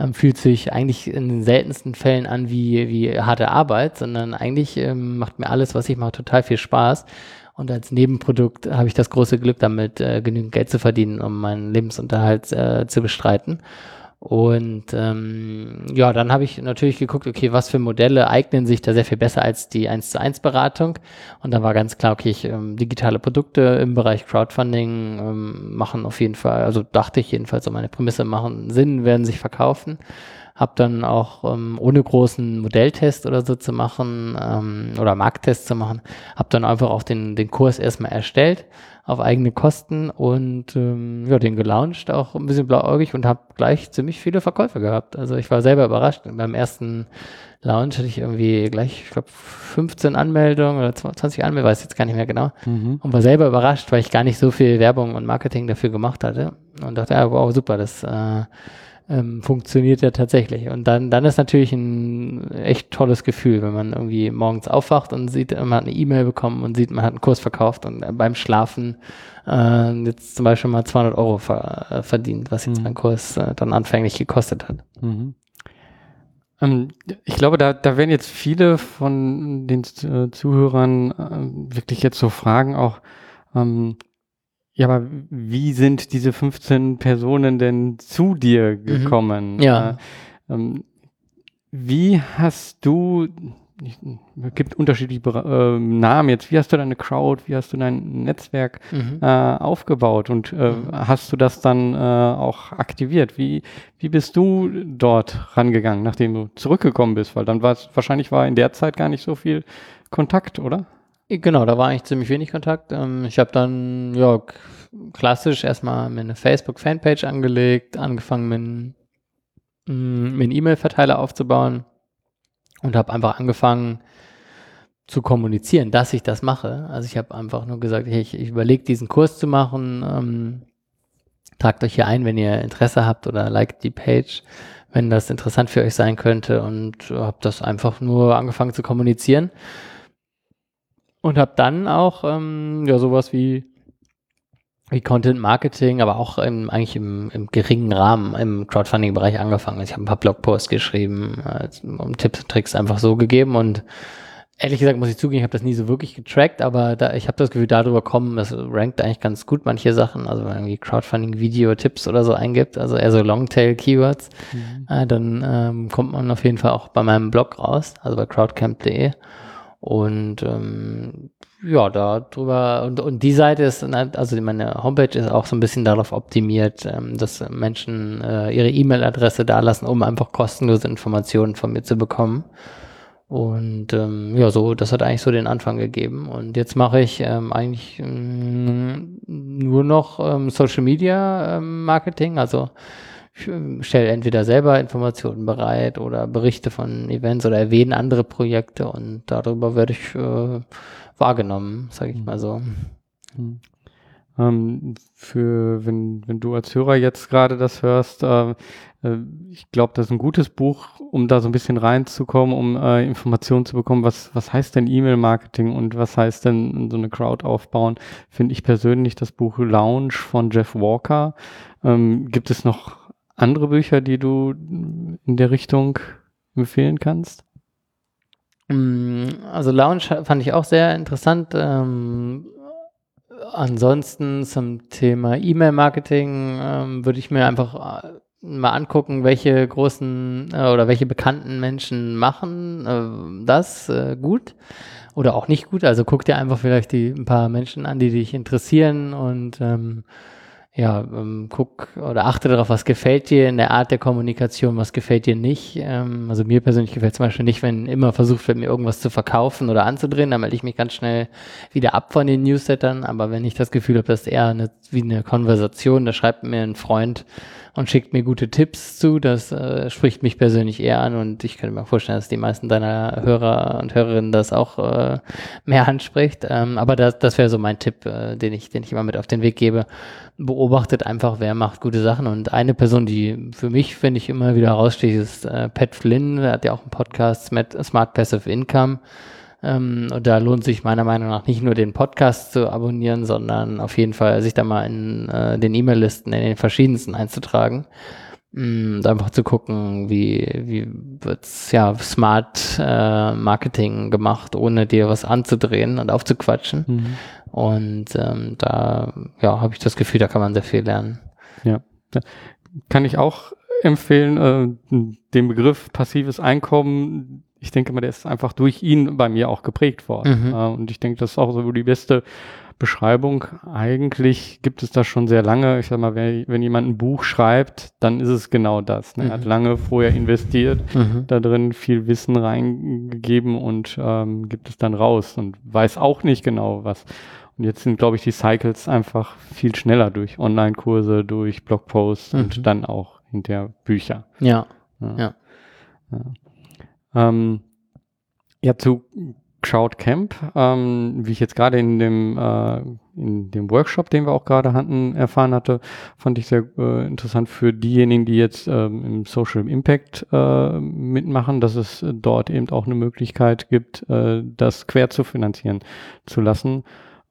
ähm, fühlt sich eigentlich in den seltensten Fällen an wie, wie harte Arbeit, sondern eigentlich ähm, macht mir alles, was ich mache, total viel Spaß. Und als Nebenprodukt habe ich das große Glück, damit äh, genügend Geld zu verdienen, um meinen Lebensunterhalt äh, zu bestreiten. Und ähm, ja, dann habe ich natürlich geguckt, okay, was für Modelle eignen sich da sehr viel besser als die 1 zu 1 Beratung. Und dann war ganz klar, okay, ich, ähm, digitale Produkte im Bereich Crowdfunding ähm, machen auf jeden Fall, also dachte ich jedenfalls, so meine Prämisse machen Sinn, werden sich verkaufen. Hab dann auch ähm, ohne großen Modelltest oder so zu machen ähm, oder Markttest zu machen, habe dann einfach auch den, den Kurs erstmal erstellt auf eigene Kosten und ähm, ja, den gelauncht, auch ein bisschen blauäugig und habe gleich ziemlich viele Verkäufe gehabt. Also ich war selber überrascht. Beim ersten Launch hatte ich irgendwie gleich, ich glaube, 15 Anmeldungen oder 20 Anmeldungen, weiß jetzt gar nicht mehr genau. Mhm. Und war selber überrascht, weil ich gar nicht so viel Werbung und Marketing dafür gemacht hatte. Und dachte, ja, wow, super, das äh, ähm, funktioniert ja tatsächlich. Und dann, dann ist natürlich ein echt tolles Gefühl, wenn man irgendwie morgens aufwacht und sieht, man hat eine E-Mail bekommen und sieht, man hat einen Kurs verkauft und beim Schlafen äh, jetzt zum Beispiel mal 200 Euro ver äh, verdient, was jetzt mhm. mein Kurs äh, dann anfänglich gekostet hat. Mhm. Ähm, ich glaube, da, da werden jetzt viele von den äh, Zuhörern äh, wirklich jetzt so Fragen auch, ähm, ja, aber wie sind diese 15 Personen denn zu dir mhm. gekommen? Mhm. Ja. Äh, ähm, wie hast du, es gibt unterschiedliche äh, Namen jetzt, wie hast du deine Crowd, wie hast du dein Netzwerk mhm. äh, aufgebaut und äh, mhm. hast du das dann äh, auch aktiviert? Wie, wie bist du dort rangegangen, nachdem du zurückgekommen bist? Weil dann war es, wahrscheinlich war in der Zeit gar nicht so viel Kontakt, oder? Genau, da war eigentlich ziemlich wenig Kontakt. Ähm, ich habe dann, ja, klassisch erstmal mir eine Facebook-Fanpage angelegt, angefangen mit einem E-Mail-Verteiler aufzubauen und habe einfach angefangen zu kommunizieren, dass ich das mache. Also ich habe einfach nur gesagt, hey, ich, ich überlege diesen Kurs zu machen. Ähm, tragt euch hier ein, wenn ihr Interesse habt oder liked die Page, wenn das interessant für euch sein könnte und habe das einfach nur angefangen zu kommunizieren und habe dann auch ähm, ja sowas wie wie Content Marketing, aber auch im, eigentlich im, im geringen Rahmen im Crowdfunding-Bereich angefangen. Ich habe ein paar Blogposts geschrieben, äh, um Tipps und Tricks einfach so gegeben und ehrlich gesagt muss ich zugeben, ich habe das nie so wirklich getrackt, aber da, ich habe das Gefühl, darüber kommen, das rankt eigentlich ganz gut manche Sachen, also wenn man irgendwie Crowdfunding-Video-Tipps oder so eingibt, also eher so Longtail-Keywords, mhm. äh, dann ähm, kommt man auf jeden Fall auch bei meinem Blog raus, also bei crowdcamp.de und ähm, ja, da drüber und, und die Seite ist, also meine Homepage ist auch so ein bisschen darauf optimiert, ähm, dass Menschen äh, ihre E-Mail-Adresse da lassen, um einfach kostenlose Informationen von mir zu bekommen. Und ähm, ja, so, das hat eigentlich so den Anfang gegeben. Und jetzt mache ich ähm, eigentlich ähm, nur noch ähm, Social Media ähm, Marketing, also stelle entweder selber Informationen bereit oder Berichte von Events oder erwähne andere Projekte und darüber werde ich äh, wahrgenommen, sage ich mal so. Mhm. Ähm, für wenn, wenn du als Hörer jetzt gerade das hörst, äh, äh, ich glaube, das ist ein gutes Buch, um da so ein bisschen reinzukommen, um äh, Informationen zu bekommen, was, was heißt denn E-Mail-Marketing und was heißt denn so eine Crowd aufbauen, finde ich persönlich das Buch Lounge von Jeff Walker. Ähm, gibt es noch andere Bücher, die du in der Richtung empfehlen kannst? Mm, also Lounge fand ich auch sehr interessant. Ähm, ansonsten zum Thema E-Mail-Marketing ähm, würde ich mir einfach äh, mal angucken, welche großen äh, oder welche bekannten Menschen machen äh, das äh, gut oder auch nicht gut. Also guck dir einfach vielleicht die ein paar Menschen an, die dich interessieren und ähm, ja, ähm, guck oder achte darauf, was gefällt dir in der Art der Kommunikation, was gefällt dir nicht. Ähm, also mir persönlich gefällt zum Beispiel nicht, wenn immer versucht wird, mir irgendwas zu verkaufen oder anzudrehen, dann melde ich mich ganz schnell wieder ab von den Newslettern. Aber wenn ich das Gefühl habe, das ist eher eine, wie eine Konversation, da schreibt mir ein Freund, und schickt mir gute Tipps zu. Das äh, spricht mich persönlich eher an und ich könnte mir vorstellen, dass die meisten deiner Hörer und Hörerinnen das auch äh, mehr anspricht. Ähm, aber das, das wäre so mein Tipp, äh, den, ich, den ich immer mit auf den Weg gebe. Beobachtet einfach, wer macht gute Sachen. Und eine Person, die für mich, finde ich, immer wieder heraussticht, ist äh, Pat Flynn. Der hat ja auch einen Podcast, Smart Passive Income. Ähm, und da lohnt sich meiner Meinung nach nicht nur den Podcast zu abonnieren, sondern auf jeden Fall sich da mal in äh, den E-Mail-Listen in den verschiedensten einzutragen. Mm, und einfach zu gucken, wie, wie wird's ja smart äh, Marketing gemacht, ohne dir was anzudrehen und aufzuquatschen. Mhm. Und ähm, da ja, habe ich das Gefühl, da kann man sehr viel lernen. Ja. Kann ich auch empfehlen, äh, den Begriff passives Einkommen ich denke mal, der ist einfach durch ihn bei mir auch geprägt worden. Mhm. Äh, und ich denke, das ist auch so die beste Beschreibung. Eigentlich gibt es das schon sehr lange. Ich sag mal, wenn, wenn jemand ein Buch schreibt, dann ist es genau das. Ne? Er hat mhm. lange vorher investiert, mhm. da drin viel Wissen reingegeben und ähm, gibt es dann raus und weiß auch nicht genau was. Und jetzt sind, glaube ich, die Cycles einfach viel schneller durch Online-Kurse, durch Blogposts mhm. und dann auch hinter Bücher. Ja. ja. ja. ja. Ähm, ja, zu Crowdcamp, ähm, wie ich jetzt gerade in dem äh, in dem Workshop, den wir auch gerade hatten, erfahren hatte, fand ich sehr äh, interessant für diejenigen, die jetzt ähm, im Social Impact äh, mitmachen, dass es dort eben auch eine Möglichkeit gibt, äh, das quer zu finanzieren zu lassen.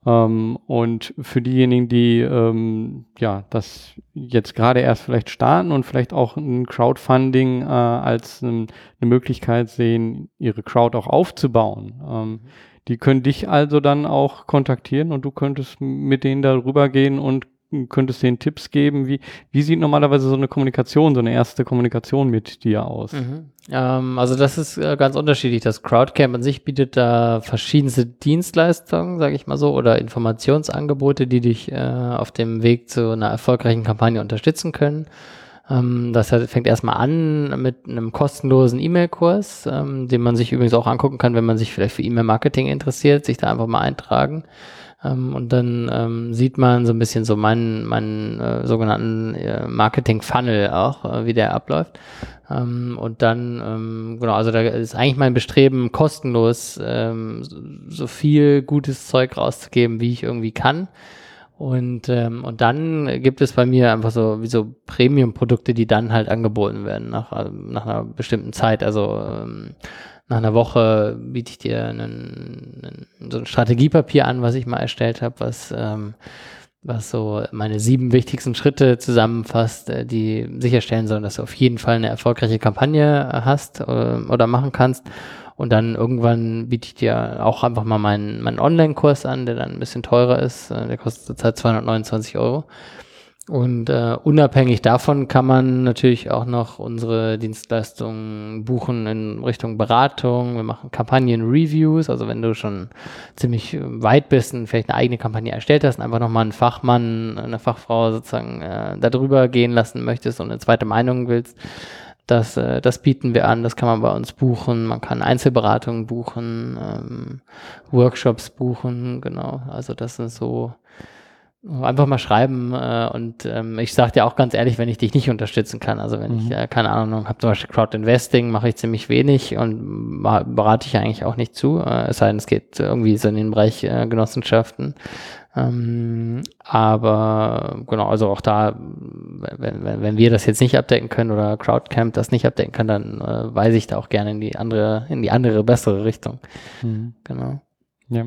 Ähm, und für diejenigen, die ähm, ja das jetzt gerade erst vielleicht starten und vielleicht auch ein Crowdfunding äh, als ähm, eine Möglichkeit sehen, ihre Crowd auch aufzubauen, ähm, die können dich also dann auch kontaktieren und du könntest mit denen darüber gehen und könntest denen Tipps geben? Wie, wie sieht normalerweise so eine Kommunikation, so eine erste Kommunikation mit dir aus? Mhm. Ähm, also das ist äh, ganz unterschiedlich. Das Crowdcamp an sich bietet da verschiedenste Dienstleistungen, sage ich mal so, oder Informationsangebote, die dich äh, auf dem Weg zu einer erfolgreichen Kampagne unterstützen können. Ähm, das fängt erstmal an mit einem kostenlosen E-Mail-Kurs, ähm, den man sich übrigens auch angucken kann, wenn man sich vielleicht für E-Mail-Marketing interessiert, sich da einfach mal eintragen. Ähm, und dann ähm, sieht man so ein bisschen so meinen, meinen äh, sogenannten äh, Marketing-Funnel auch, äh, wie der abläuft. Ähm, und dann, ähm, genau, also da ist eigentlich mein Bestreben, kostenlos ähm, so viel gutes Zeug rauszugeben, wie ich irgendwie kann. Und, ähm, und dann gibt es bei mir einfach so wie so Premium-Produkte, die dann halt angeboten werden nach, nach einer bestimmten Zeit. Also ähm, nach einer Woche biete ich dir einen, einen, so ein Strategiepapier an, was ich mal erstellt habe, was, ähm, was so meine sieben wichtigsten Schritte zusammenfasst, äh, die sicherstellen sollen, dass du auf jeden Fall eine erfolgreiche Kampagne hast äh, oder machen kannst. Und dann irgendwann biete ich dir auch einfach mal meinen, meinen Online-Kurs an, der dann ein bisschen teurer ist. Äh, der kostet zurzeit 229 Euro. Und äh, unabhängig davon kann man natürlich auch noch unsere Dienstleistungen buchen in Richtung Beratung. Wir machen Kampagnen-Reviews. Also wenn du schon ziemlich weit bist und vielleicht eine eigene Kampagne erstellt hast und einfach nochmal einen Fachmann, eine Fachfrau sozusagen äh, darüber gehen lassen möchtest und eine zweite Meinung willst, das, äh, das bieten wir an. Das kann man bei uns buchen. Man kann Einzelberatungen buchen, ähm, Workshops buchen. Genau. Also das sind so Einfach mal schreiben äh, und ähm, ich sage dir auch ganz ehrlich, wenn ich dich nicht unterstützen kann, also wenn mhm. ich, äh, keine Ahnung, habe zum Beispiel Crowd Investing, mache ich ziemlich wenig und berate ich eigentlich auch nicht zu, äh, es sei denn, es geht irgendwie so in den Bereich äh, Genossenschaften. Ähm, aber genau, also auch da, wenn, wenn, wenn wir das jetzt nicht abdecken können oder Crowdcamp das nicht abdecken kann, dann äh, weise ich da auch gerne in die andere, in die andere, bessere Richtung. Mhm. Genau. Ja.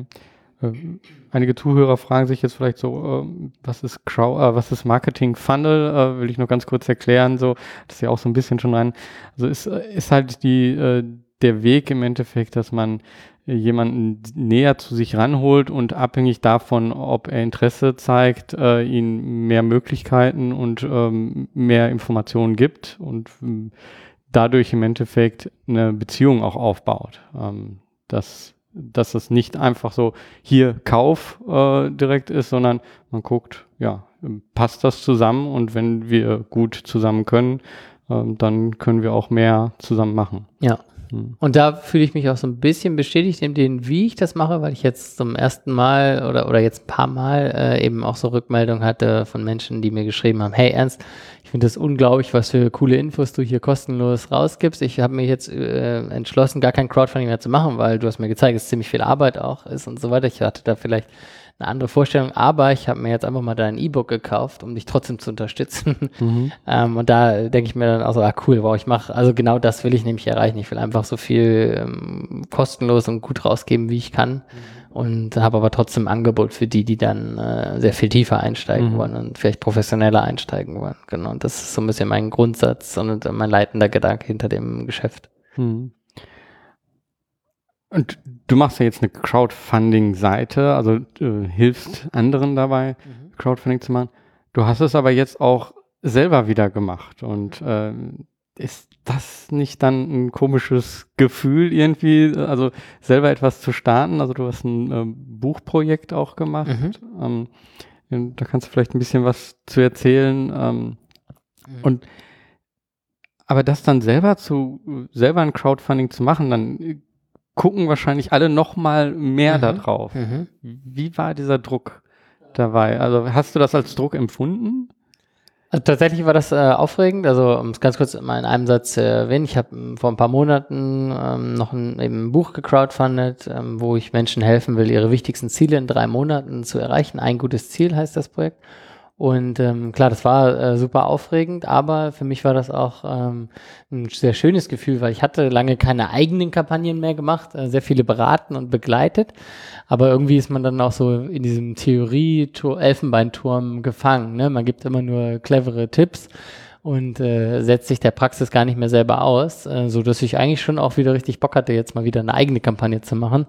Ähm, einige Zuhörer fragen sich jetzt vielleicht so, äh, was ist Crow, äh, was ist Marketing Funnel? Äh, will ich nur ganz kurz erklären, so, das ist ja auch so ein bisschen schon rein. Also ist, äh, ist halt die, der Weg im Endeffekt, dass man jemanden näher zu sich ranholt und abhängig davon, ob er Interesse zeigt, äh, ihn mehr Möglichkeiten und ähm, mehr Informationen gibt und ähm, dadurch im Endeffekt eine Beziehung auch aufbaut. Ähm, das dass es nicht einfach so hier Kauf äh, direkt ist, sondern man guckt, ja, passt das zusammen und wenn wir gut zusammen können, ähm, dann können wir auch mehr zusammen machen. Ja. Hm. Und da fühle ich mich auch so ein bisschen bestätigt in dem, wie ich das mache, weil ich jetzt zum ersten Mal oder, oder jetzt ein paar Mal äh, eben auch so Rückmeldungen hatte von Menschen, die mir geschrieben haben, hey Ernst, ich finde das unglaublich, was für coole Infos du hier kostenlos rausgibst. Ich habe mich jetzt äh, entschlossen, gar kein Crowdfunding mehr zu machen, weil du hast mir gezeigt, dass es ziemlich viel Arbeit auch ist und so weiter. Ich hatte da vielleicht eine andere Vorstellung, aber ich habe mir jetzt einfach mal dein E-Book gekauft, um dich trotzdem zu unterstützen. Mhm. <laughs> ähm, und da denke ich mir dann auch so, ah cool, wow, ich mache, also genau das will ich nämlich erreichen. Ich will einfach so viel ähm, kostenlos und gut rausgeben, wie ich kann. Mhm. Und habe aber trotzdem Angebot für die, die dann äh, sehr viel tiefer einsteigen mhm. wollen und vielleicht professioneller einsteigen wollen. Genau. Und das ist so ein bisschen mein Grundsatz und mein leitender Gedanke hinter dem Geschäft. Mhm. Und du machst ja jetzt eine Crowdfunding-Seite, also äh, hilfst anderen dabei, mhm. Crowdfunding zu machen. Du hast es aber jetzt auch selber wieder gemacht. Und äh, ist das nicht dann ein komisches Gefühl irgendwie, also selber etwas zu starten? Also du hast ein äh, Buchprojekt auch gemacht. Mhm. Ähm, da kannst du vielleicht ein bisschen was zu erzählen. Ähm, mhm. Und aber das dann selber zu, selber ein Crowdfunding zu machen, dann gucken wahrscheinlich alle noch mal mehr mhm. da drauf. Mhm. Wie war dieser Druck dabei? Also hast du das als Druck empfunden? Also tatsächlich war das äh, aufregend. Also um es ganz kurz mal in einem Satz zu erwähnen, ich habe ähm, vor ein paar Monaten ähm, noch ein, eben ein Buch gecrowdfundet, ähm, wo ich Menschen helfen will, ihre wichtigsten Ziele in drei Monaten zu erreichen. Ein gutes Ziel heißt das Projekt. Und ähm, klar, das war äh, super aufregend, aber für mich war das auch ähm, ein sehr schönes Gefühl, weil ich hatte lange keine eigenen Kampagnen mehr gemacht, äh, sehr viele beraten und begleitet. Aber irgendwie ist man dann auch so in diesem Theorie-Elfenbeinturm gefangen. Ne? Man gibt immer nur clevere Tipps und äh, setzt sich der Praxis gar nicht mehr selber aus, äh, so dass ich eigentlich schon auch wieder richtig Bock hatte, jetzt mal wieder eine eigene Kampagne zu machen.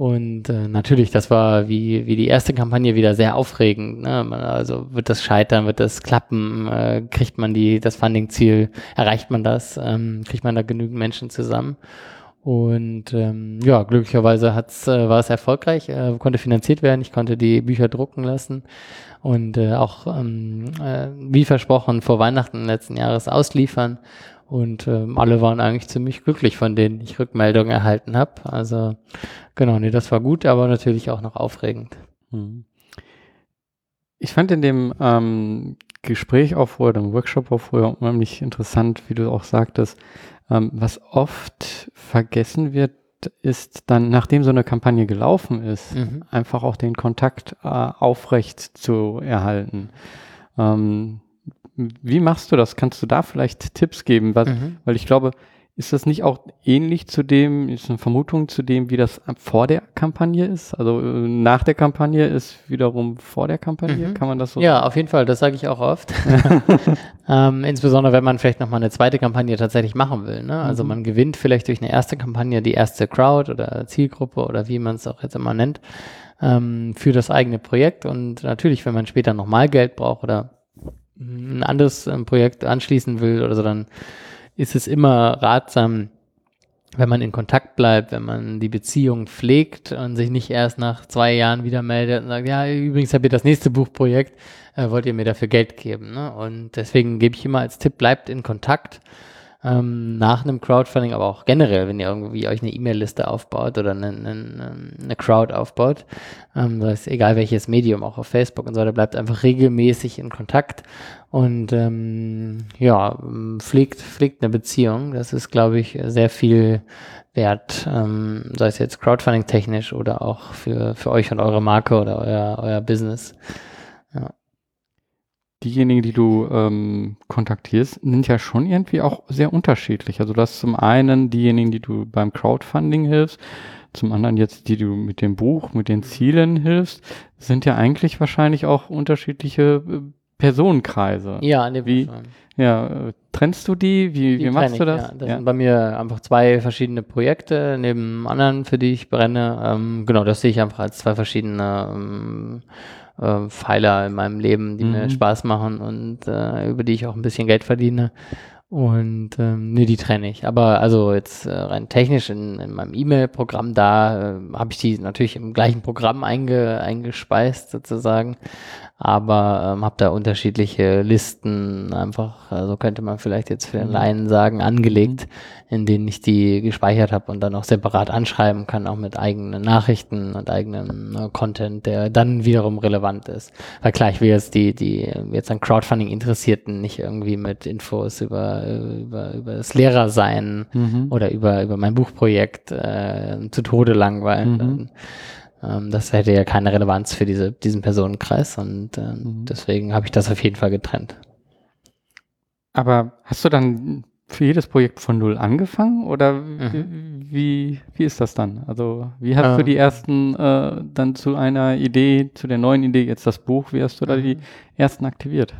Und äh, natürlich, das war wie, wie die erste Kampagne wieder sehr aufregend. Ne? Also wird das scheitern, wird das klappen, äh, kriegt man die, das Funding-Ziel, erreicht man das, ähm, kriegt man da genügend Menschen zusammen. Und ähm, ja, glücklicherweise hat's, äh, war es erfolgreich, äh, konnte finanziert werden, ich konnte die Bücher drucken lassen und äh, auch ähm, äh, wie versprochen vor Weihnachten letzten Jahres ausliefern. Und ähm, alle waren eigentlich ziemlich glücklich, von denen ich Rückmeldungen erhalten habe. Also genau, nee, das war gut, aber natürlich auch noch aufregend. Hm. Ich fand in dem ähm, Gespräch auch vorher, dem Workshop auch vorher unheimlich interessant, wie du auch sagtest, ähm, was oft vergessen wird, ist dann, nachdem so eine Kampagne gelaufen ist, mhm. einfach auch den Kontakt äh, aufrecht zu erhalten. Ähm, wie machst du das? Kannst du da vielleicht Tipps geben? Was, mhm. Weil ich glaube, ist das nicht auch ähnlich zu dem, ist eine Vermutung zu dem, wie das vor der Kampagne ist? Also äh, nach der Kampagne ist wiederum vor der Kampagne? Mhm. Kann man das so Ja, auf jeden Fall, das sage ich auch oft. <laughs> <laughs> ähm, insbesondere, wenn man vielleicht nochmal eine zweite Kampagne tatsächlich machen will. Ne? Also mhm. man gewinnt vielleicht durch eine erste Kampagne die erste Crowd oder Zielgruppe oder wie man es auch jetzt immer nennt, ähm, für das eigene Projekt. Und natürlich, wenn man später nochmal Geld braucht oder ein anderes ähm, Projekt anschließen will oder so, dann ist es immer ratsam, wenn man in Kontakt bleibt, wenn man die Beziehung pflegt und sich nicht erst nach zwei Jahren wieder meldet und sagt, ja, übrigens habt ihr das nächste Buchprojekt, äh, wollt ihr mir dafür Geld geben. Ne? Und deswegen gebe ich immer als Tipp, bleibt in Kontakt ähm, nach einem Crowdfunding, aber auch generell, wenn ihr irgendwie euch eine E-Mail-Liste aufbaut oder eine, eine, eine Crowd aufbaut, ähm, das ist egal welches Medium, auch auf Facebook und so weiter, bleibt einfach regelmäßig in Kontakt und ähm, ja, pflegt, pflegt eine Beziehung. Das ist, glaube ich, sehr viel wert, ähm, sei es jetzt Crowdfunding technisch oder auch für, für euch und eure Marke oder euer, euer Business. Ja diejenigen, die du ähm, kontaktierst, sind ja schon irgendwie auch sehr unterschiedlich. Also du hast zum einen diejenigen, die du beim Crowdfunding hilfst, zum anderen jetzt, die du mit dem Buch, mit den Zielen hilfst, sind ja eigentlich wahrscheinlich auch unterschiedliche äh, Personenkreise. Ja, an dem wie, Ja, äh, trennst du die? Wie, die wie machst du das? Ja, das ja. sind bei mir einfach zwei verschiedene Projekte neben anderen, für die ich brenne. Ähm, genau, das sehe ich einfach als zwei verschiedene ähm, äh, Pfeiler in meinem Leben, die mhm. mir Spaß machen und äh, über die ich auch ein bisschen Geld verdiene. Und ähm, nee, die trenne ich. Aber also jetzt äh, rein technisch in, in meinem E-Mail-Programm, da äh, habe ich die natürlich im gleichen Programm einge, eingespeist sozusagen aber ähm, habe da unterschiedliche Listen einfach, also könnte man vielleicht jetzt für den mhm. Laien sagen, angelegt, mhm. in denen ich die gespeichert habe und dann auch separat anschreiben kann, auch mit eigenen Nachrichten und eigenem äh, Content, der dann wiederum relevant ist. Weil klar, ich will jetzt die, die jetzt an Crowdfunding-Interessierten nicht irgendwie mit Infos über, über, über das Lehrersein mhm. oder über, über mein Buchprojekt äh, zu Tode langweilen. Mhm. Ähm, das hätte ja keine Relevanz für diese, diesen Personenkreis und äh, mhm. deswegen habe ich das auf jeden Fall getrennt. Aber hast du dann für jedes Projekt von null angefangen oder mhm. wie, wie ist das dann? Also wie hast ähm, du die ersten äh, dann zu einer Idee, zu der neuen Idee, jetzt das Buch, wie hast du da die mhm. ersten aktiviert?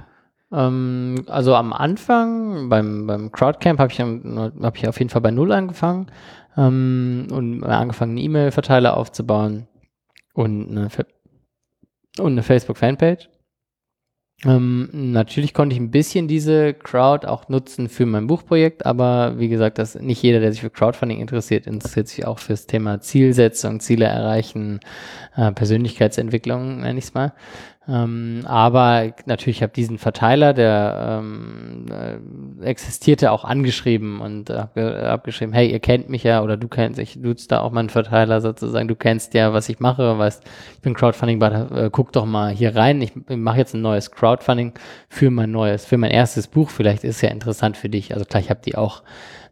Ähm, also am Anfang beim, beim Crowdcamp habe ich, hab ich auf jeden Fall bei null angefangen ähm, und angefangen, einen E-Mail-Verteiler aufzubauen und eine, und eine Facebook-Fanpage. Ähm, natürlich konnte ich ein bisschen diese Crowd auch nutzen für mein Buchprojekt, aber wie gesagt, dass nicht jeder, der sich für Crowdfunding interessiert, interessiert sich auch fürs Thema Zielsetzung, Ziele erreichen, äh, Persönlichkeitsentwicklung, nenne ich es mal. Ähm, aber natürlich habe diesen Verteiler, der ähm, äh, existierte, auch angeschrieben und habe hab geschrieben, hey, ihr kennt mich ja oder du kennst, ich nutze da auch meinen Verteiler sozusagen, du kennst ja, was ich mache, weißt, ich bin Crowdfunding, äh, guck doch mal hier rein, ich, ich mache jetzt ein neues Crowdfunding für mein neues, für mein erstes Buch, vielleicht ist ja interessant für dich. Also klar, ich habe die auch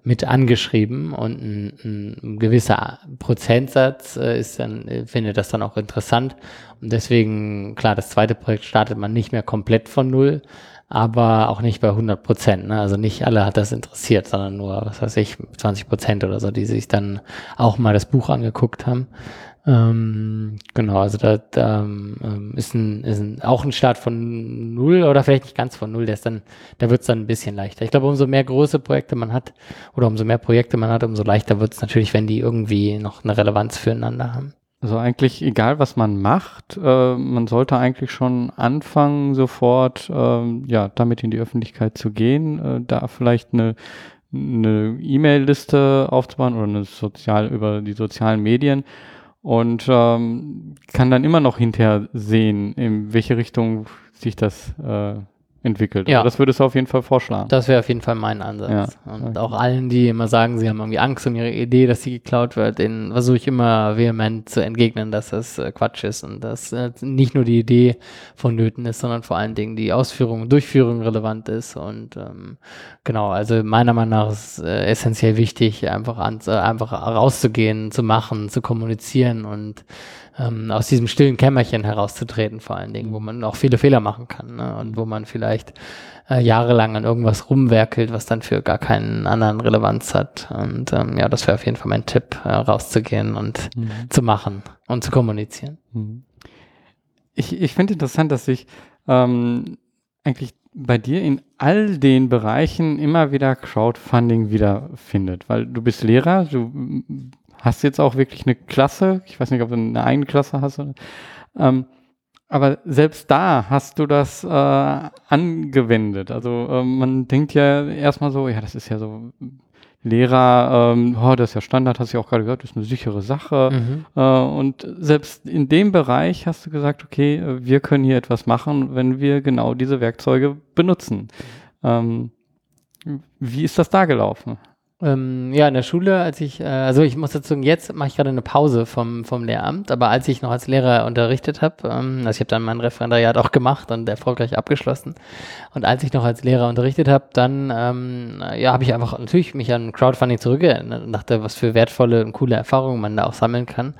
mit angeschrieben und ein, ein gewisser Prozentsatz äh, ist dann, äh, findet das dann auch interessant. Und deswegen, klar, das zweite Projekt startet man nicht mehr komplett von null, aber auch nicht bei 100 Prozent. Ne? Also nicht alle hat das interessiert, sondern nur, was weiß ich, 20 Prozent oder so, die sich dann auch mal das Buch angeguckt haben. Ähm, genau, also da, ähm, ist, ein, ist ein, auch ein Start von null oder vielleicht nicht ganz von null, der ist dann, da wird es dann ein bisschen leichter. Ich glaube, umso mehr große Projekte man hat oder umso mehr Projekte man hat, umso leichter wird es natürlich, wenn die irgendwie noch eine Relevanz füreinander haben. Also eigentlich egal, was man macht, äh, man sollte eigentlich schon anfangen, sofort äh, ja, damit in die Öffentlichkeit zu gehen, äh, da vielleicht eine eine E-Mail-Liste aufzubauen oder eine sozial über die sozialen Medien und ähm, kann dann immer noch hinterher sehen, in welche Richtung sich das äh, entwickelt. Ja. Also das würdest du auf jeden Fall vorschlagen. Das wäre auf jeden Fall mein Ansatz. Ja. Und okay. auch allen, die immer sagen, sie haben irgendwie Angst um ihre Idee, dass sie geklaut wird, denen versuche ich immer vehement zu entgegnen, dass das äh, Quatsch ist und dass äh, nicht nur die Idee vonnöten ist, sondern vor allen Dingen die Ausführung und Durchführung relevant ist. Und ähm, genau, also meiner Meinung nach ist äh, essentiell wichtig, einfach, an, äh, einfach rauszugehen, zu machen, zu kommunizieren und ähm, aus diesem stillen Kämmerchen herauszutreten, vor allen Dingen, wo man auch viele Fehler machen kann ne? und wo man vielleicht äh, jahrelang an irgendwas rumwerkelt, was dann für gar keinen anderen Relevanz hat. Und ähm, ja, das wäre auf jeden Fall mein Tipp, äh, rauszugehen und mhm. zu machen und zu kommunizieren. Mhm. Ich, ich finde interessant, dass sich ähm, eigentlich bei dir in all den Bereichen immer wieder Crowdfunding wiederfindet, weil du bist Lehrer, du hast jetzt auch wirklich eine Klasse. Ich weiß nicht, ob du eine eigene Klasse hast. Ähm, aber selbst da hast du das äh, angewendet. Also ähm, man denkt ja erstmal so, ja, das ist ja so Lehrer, ähm, oh, das ist ja Standard, hast du ja auch gerade gehört, das ist eine sichere Sache. Mhm. Äh, und selbst in dem Bereich hast du gesagt, okay, äh, wir können hier etwas machen, wenn wir genau diese Werkzeuge benutzen. Ähm, wie ist das da gelaufen? Ähm, ja, in der Schule, als ich, äh, also ich muss dazu sagen, jetzt mache ich gerade eine Pause vom, vom Lehramt, aber als ich noch als Lehrer unterrichtet habe, ähm, also ich habe dann mein Referendariat auch gemacht und erfolgreich abgeschlossen. Und als ich noch als Lehrer unterrichtet habe, dann ähm, ja, habe ich einfach natürlich mich an Crowdfunding zurückerinnert und dachte, was für wertvolle und coole Erfahrungen man da auch sammeln kann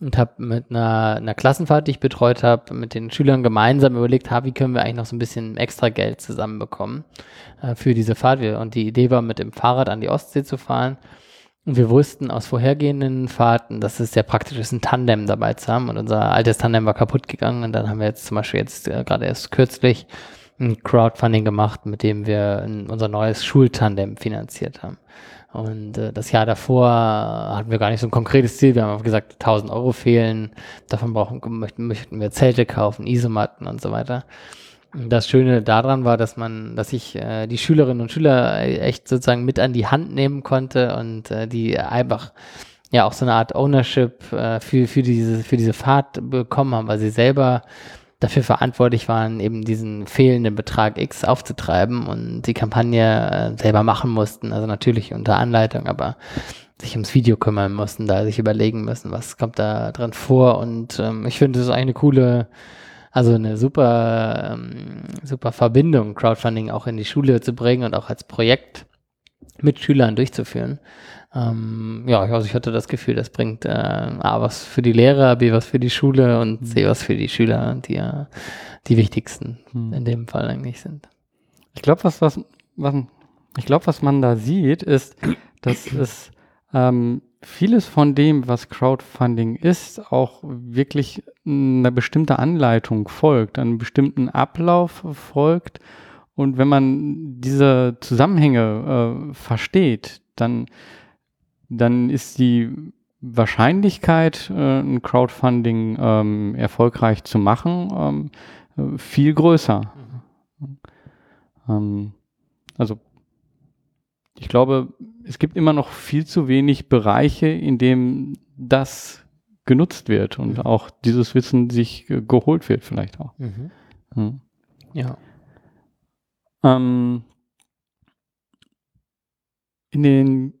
und habe mit einer, einer Klassenfahrt, die ich betreut habe, mit den Schülern gemeinsam überlegt, ha, wie können wir eigentlich noch so ein bisschen extra Geld zusammenbekommen äh, für diese Fahrt. Und die Idee war, mit dem Fahrrad an die Ostsee zu fahren. Und wir wussten aus vorhergehenden Fahrten, dass es sehr praktisch ist, ein Tandem dabei zu haben. Und unser altes Tandem war kaputt gegangen. Und dann haben wir jetzt zum Beispiel jetzt äh, gerade erst kürzlich ein Crowdfunding gemacht, mit dem wir unser neues Schultandem finanziert haben. Und äh, das Jahr davor hatten wir gar nicht so ein konkretes Ziel. Wir haben einfach gesagt, 1000 Euro fehlen. Davon brauchen, möchten, möchten wir Zelte kaufen, Isomatten und so weiter. Das Schöne daran war, dass man, dass ich äh, die Schülerinnen und Schüler echt sozusagen mit an die Hand nehmen konnte und äh, die einfach ja auch so eine Art Ownership äh, für, für, diese, für diese Fahrt bekommen haben, weil sie selber dafür verantwortlich waren, eben diesen fehlenden Betrag X aufzutreiben und die Kampagne äh, selber machen mussten, also natürlich unter Anleitung, aber sich ums Video kümmern mussten, da sich überlegen müssen, was kommt da dran vor und ähm, ich finde, das ist eine coole also eine super, ähm, super Verbindung, Crowdfunding auch in die Schule zu bringen und auch als Projekt mit Schülern durchzuführen. Ähm, ja, also ich hatte das Gefühl, das bringt äh, A was für die Lehrer, B was für die Schule und mhm. C was für die Schüler, die ja die wichtigsten mhm. in dem Fall eigentlich sind. Ich glaube, was, was, was, ich glaube, was man da sieht, ist, dass <clears throat> es ähm, vieles von dem, was Crowdfunding ist, auch wirklich einer bestimmten Anleitung folgt, einem bestimmten Ablauf folgt. Und wenn man diese Zusammenhänge äh, versteht, dann, dann ist die Wahrscheinlichkeit, äh, ein Crowdfunding ähm, erfolgreich zu machen, ähm, viel größer. Mhm. Ähm, also ich glaube, es gibt immer noch viel zu wenig Bereiche, in denen das genutzt wird und mhm. auch dieses Wissen sich geholt wird vielleicht auch. Mhm. Mhm. Ja. Ähm, in, den,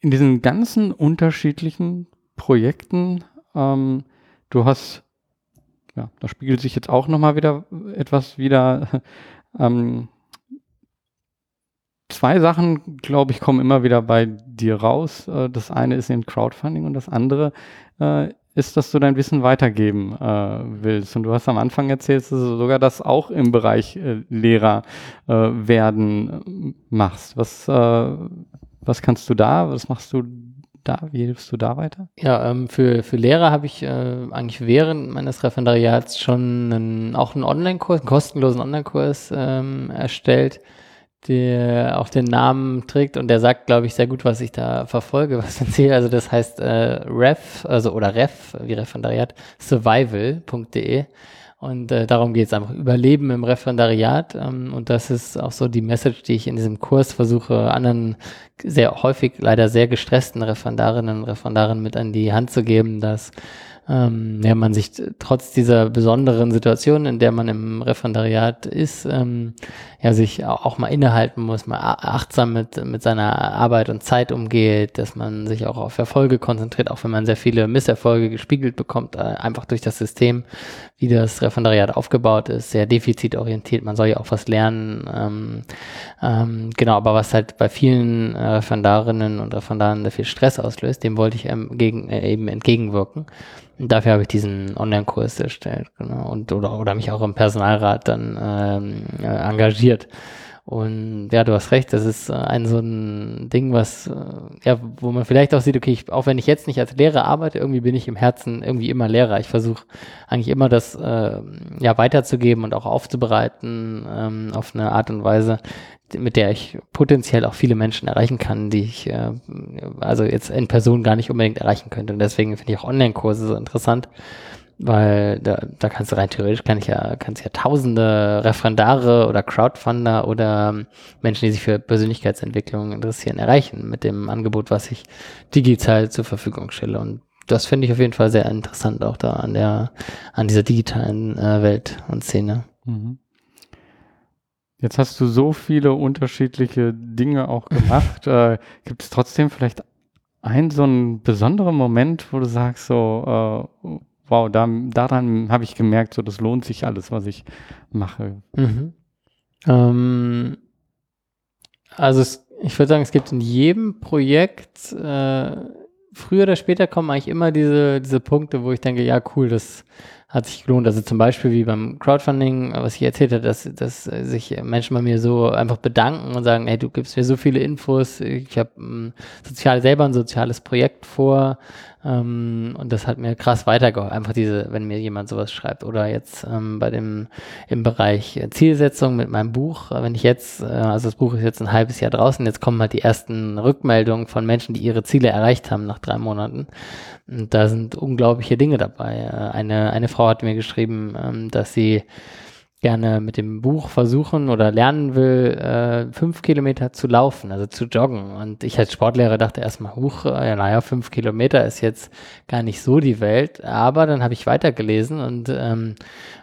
in diesen ganzen unterschiedlichen Projekten, ähm, du hast, ja, da spiegelt sich jetzt auch nochmal wieder etwas wieder, <laughs> ähm, zwei Sachen, glaube ich, kommen immer wieder bei dir raus. Äh, das eine ist in Crowdfunding und das andere äh, ist, dass du dein Wissen weitergeben äh, willst. Und du hast am Anfang erzählt, dass du sogar das auch im Bereich äh, Lehrer äh, werden äh, machst. Was, was kannst du da? Was machst du da? Wie hilfst du da weiter? Ja, ähm, für, für Lehrer habe ich eigentlich während meines Referendariats schon einen, auch einen Online-Kurs, einen kostenlosen Online-Kurs ähm, erstellt der auch den Namen trägt und der sagt, glaube ich, sehr gut, was ich da verfolge, <laughs> was erzähle. Also das heißt äh, Ref, also oder Ref, wie Referendariat, survival.de. Und äh, darum geht es einfach, Überleben im Referendariat. Ähm, und das ist auch so die Message, die ich in diesem Kurs versuche, anderen sehr häufig leider sehr gestressten Referendarinnen und Referendaren mit an die Hand zu geben, dass ähm, ja, man sich trotz dieser besonderen Situation, in der man im Referendariat ist, ähm, ja, sich auch mal innehalten muss, mal achtsam mit, mit seiner Arbeit und Zeit umgeht, dass man sich auch auf Erfolge konzentriert, auch wenn man sehr viele Misserfolge gespiegelt bekommt, äh, einfach durch das System, wie das Referendariat aufgebaut ist, sehr defizitorientiert, man soll ja auch was lernen, ähm, ähm, genau, aber was halt bei vielen äh, Referendarinnen und Referendaren sehr viel Stress auslöst, dem wollte ich ähm, gegen, äh, eben entgegenwirken. Dafür habe ich diesen Online-Kurs erstellt, genau. Und oder, oder mich auch im Personalrat dann ähm, äh, engagiert. Und ja, du hast recht, das ist äh, ein so ein Ding, was, äh, ja, wo man vielleicht auch sieht, okay, ich, auch wenn ich jetzt nicht als Lehrer arbeite, irgendwie bin ich im Herzen irgendwie immer Lehrer. Ich versuche eigentlich immer das äh, ja weiterzugeben und auch aufzubereiten ähm, auf eine Art und Weise, mit der ich potenziell auch viele Menschen erreichen kann, die ich äh, also jetzt in Person gar nicht unbedingt erreichen könnte. Und deswegen finde ich auch Online-Kurse so interessant, weil da, da kannst du rein theoretisch kann ich ja, kannst ja tausende Referendare oder Crowdfunder oder Menschen, die sich für Persönlichkeitsentwicklung interessieren, erreichen mit dem Angebot, was ich digital zur Verfügung stelle. Und das finde ich auf jeden Fall sehr interessant auch da an der, an dieser digitalen äh, Welt und Szene. Mhm. Jetzt hast du so viele unterschiedliche Dinge auch gemacht. <laughs> äh, Gibt es trotzdem vielleicht einen so einen besonderen Moment, wo du sagst, so, äh, wow, da, daran habe ich gemerkt, so, das lohnt sich alles, was ich mache. Mhm. Ähm, also es, ich würde sagen, es gibt in jedem Projekt, äh, früher oder später kommen eigentlich immer diese, diese Punkte, wo ich denke, ja, cool, das hat sich gelohnt. Also zum Beispiel wie beim Crowdfunding, was ich erzählt habe, dass, dass sich Menschen bei mir so einfach bedanken und sagen, hey, du gibst mir so viele Infos, ich habe sozial selber ein soziales Projekt vor, ähm, und das hat mir krass weitergeholfen. Einfach diese, wenn mir jemand sowas schreibt. Oder jetzt ähm, bei dem im Bereich Zielsetzung mit meinem Buch, wenn ich jetzt, äh, also das Buch ist jetzt ein halbes Jahr draußen, jetzt kommen halt die ersten Rückmeldungen von Menschen, die ihre Ziele erreicht haben nach drei Monaten. Und da sind unglaubliche Dinge dabei. Äh, eine, eine Frau hat mir geschrieben, ähm, dass sie gerne mit dem Buch versuchen oder lernen will, äh, fünf Kilometer zu laufen, also zu joggen. Und ich als Sportlehrer dachte erstmal, huch, äh, naja, fünf Kilometer ist jetzt gar nicht so die Welt. Aber dann habe ich weitergelesen und ähm,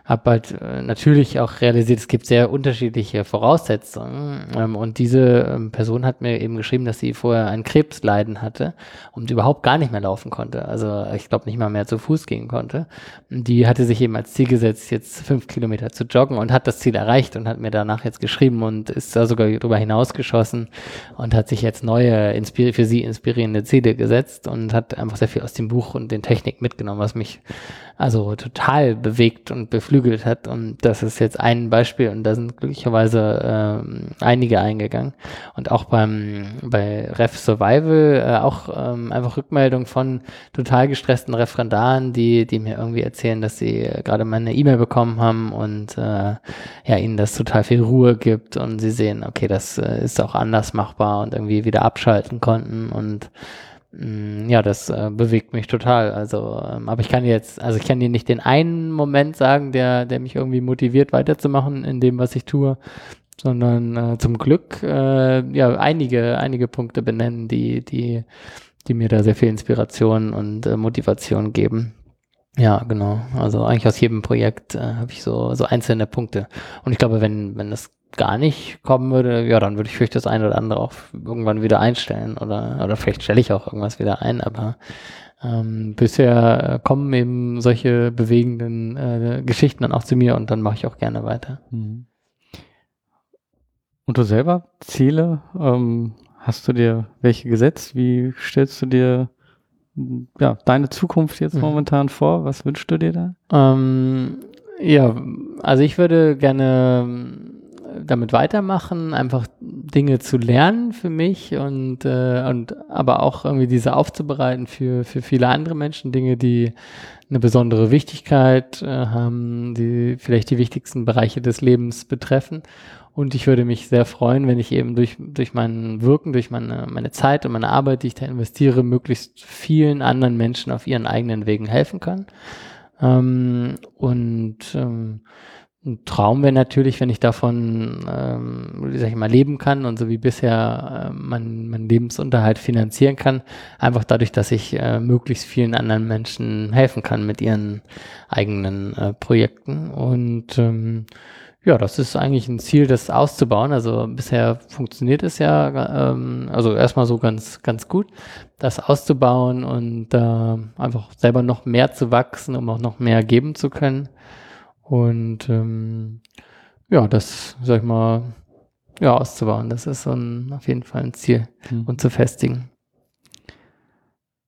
habe halt äh, natürlich auch realisiert, es gibt sehr unterschiedliche Voraussetzungen. Ähm, und diese ähm, Person hat mir eben geschrieben, dass sie vorher ein Krebsleiden hatte und überhaupt gar nicht mehr laufen konnte. Also ich glaube nicht mal mehr zu Fuß gehen konnte. Die hatte sich eben als Ziel gesetzt, jetzt fünf Kilometer zu joggen und hat das Ziel erreicht und hat mir danach jetzt geschrieben und ist da sogar darüber hinausgeschossen und hat sich jetzt neue für sie inspirierende Ziele gesetzt und hat einfach sehr viel aus dem Buch und den Techniken mitgenommen, was mich also total bewegt und beflügelt hat. Und das ist jetzt ein Beispiel und da sind glücklicherweise ähm, einige eingegangen. Und auch beim bei Ref Survival äh, auch ähm, einfach Rückmeldung von total gestressten Referendaren, die, die mir irgendwie erzählen, dass sie äh, gerade mal eine E-Mail bekommen haben und äh, ja, ihnen das total viel Ruhe gibt und sie sehen, okay, das äh, ist auch anders machbar und irgendwie wieder abschalten konnten und ja, das äh, bewegt mich total. Also, ähm, aber ich kann jetzt, also ich kann dir nicht den einen Moment sagen, der, der mich irgendwie motiviert, weiterzumachen in dem, was ich tue, sondern äh, zum Glück äh, ja einige, einige Punkte benennen, die, die, die mir da sehr viel Inspiration und äh, Motivation geben. Ja, genau. Also eigentlich aus jedem Projekt äh, habe ich so, so einzelne Punkte. Und ich glaube, wenn, wenn das gar nicht kommen würde, ja, dann würde ich vielleicht das eine oder andere auch irgendwann wieder einstellen oder, oder vielleicht stelle ich auch irgendwas wieder ein, aber ähm, bisher kommen eben solche bewegenden äh, Geschichten dann auch zu mir und dann mache ich auch gerne weiter. Mhm. Und du selber Ziele? Ähm, hast du dir welche gesetzt? Wie stellst du dir ja, deine Zukunft jetzt mhm. momentan vor? Was wünschst du dir da? Ähm, ja, also ich würde gerne damit weitermachen, einfach Dinge zu lernen für mich und, äh, und aber auch irgendwie diese aufzubereiten für, für viele andere Menschen, Dinge, die eine besondere Wichtigkeit äh, haben, die vielleicht die wichtigsten Bereiche des Lebens betreffen. Und ich würde mich sehr freuen, wenn ich eben durch, durch mein Wirken, durch meine, meine Zeit und meine Arbeit, die ich da investiere, möglichst vielen anderen Menschen auf ihren eigenen Wegen helfen kann. Ähm, und ähm, ein Traum wäre natürlich, wenn ich davon, ähm, sag ich mal, leben kann und so wie bisher äh, mein, mein Lebensunterhalt finanzieren kann, einfach dadurch, dass ich äh, möglichst vielen anderen Menschen helfen kann mit ihren eigenen äh, Projekten. Und ähm, ja, das ist eigentlich ein Ziel, das auszubauen. Also bisher funktioniert es ja, ähm, also erstmal so ganz, ganz gut, das auszubauen und äh, einfach selber noch mehr zu wachsen, um auch noch mehr geben zu können. Und ähm, ja, das, sag ich mal, ja, auszubauen, das ist so ein, auf jeden Fall ein Ziel mhm. und zu festigen.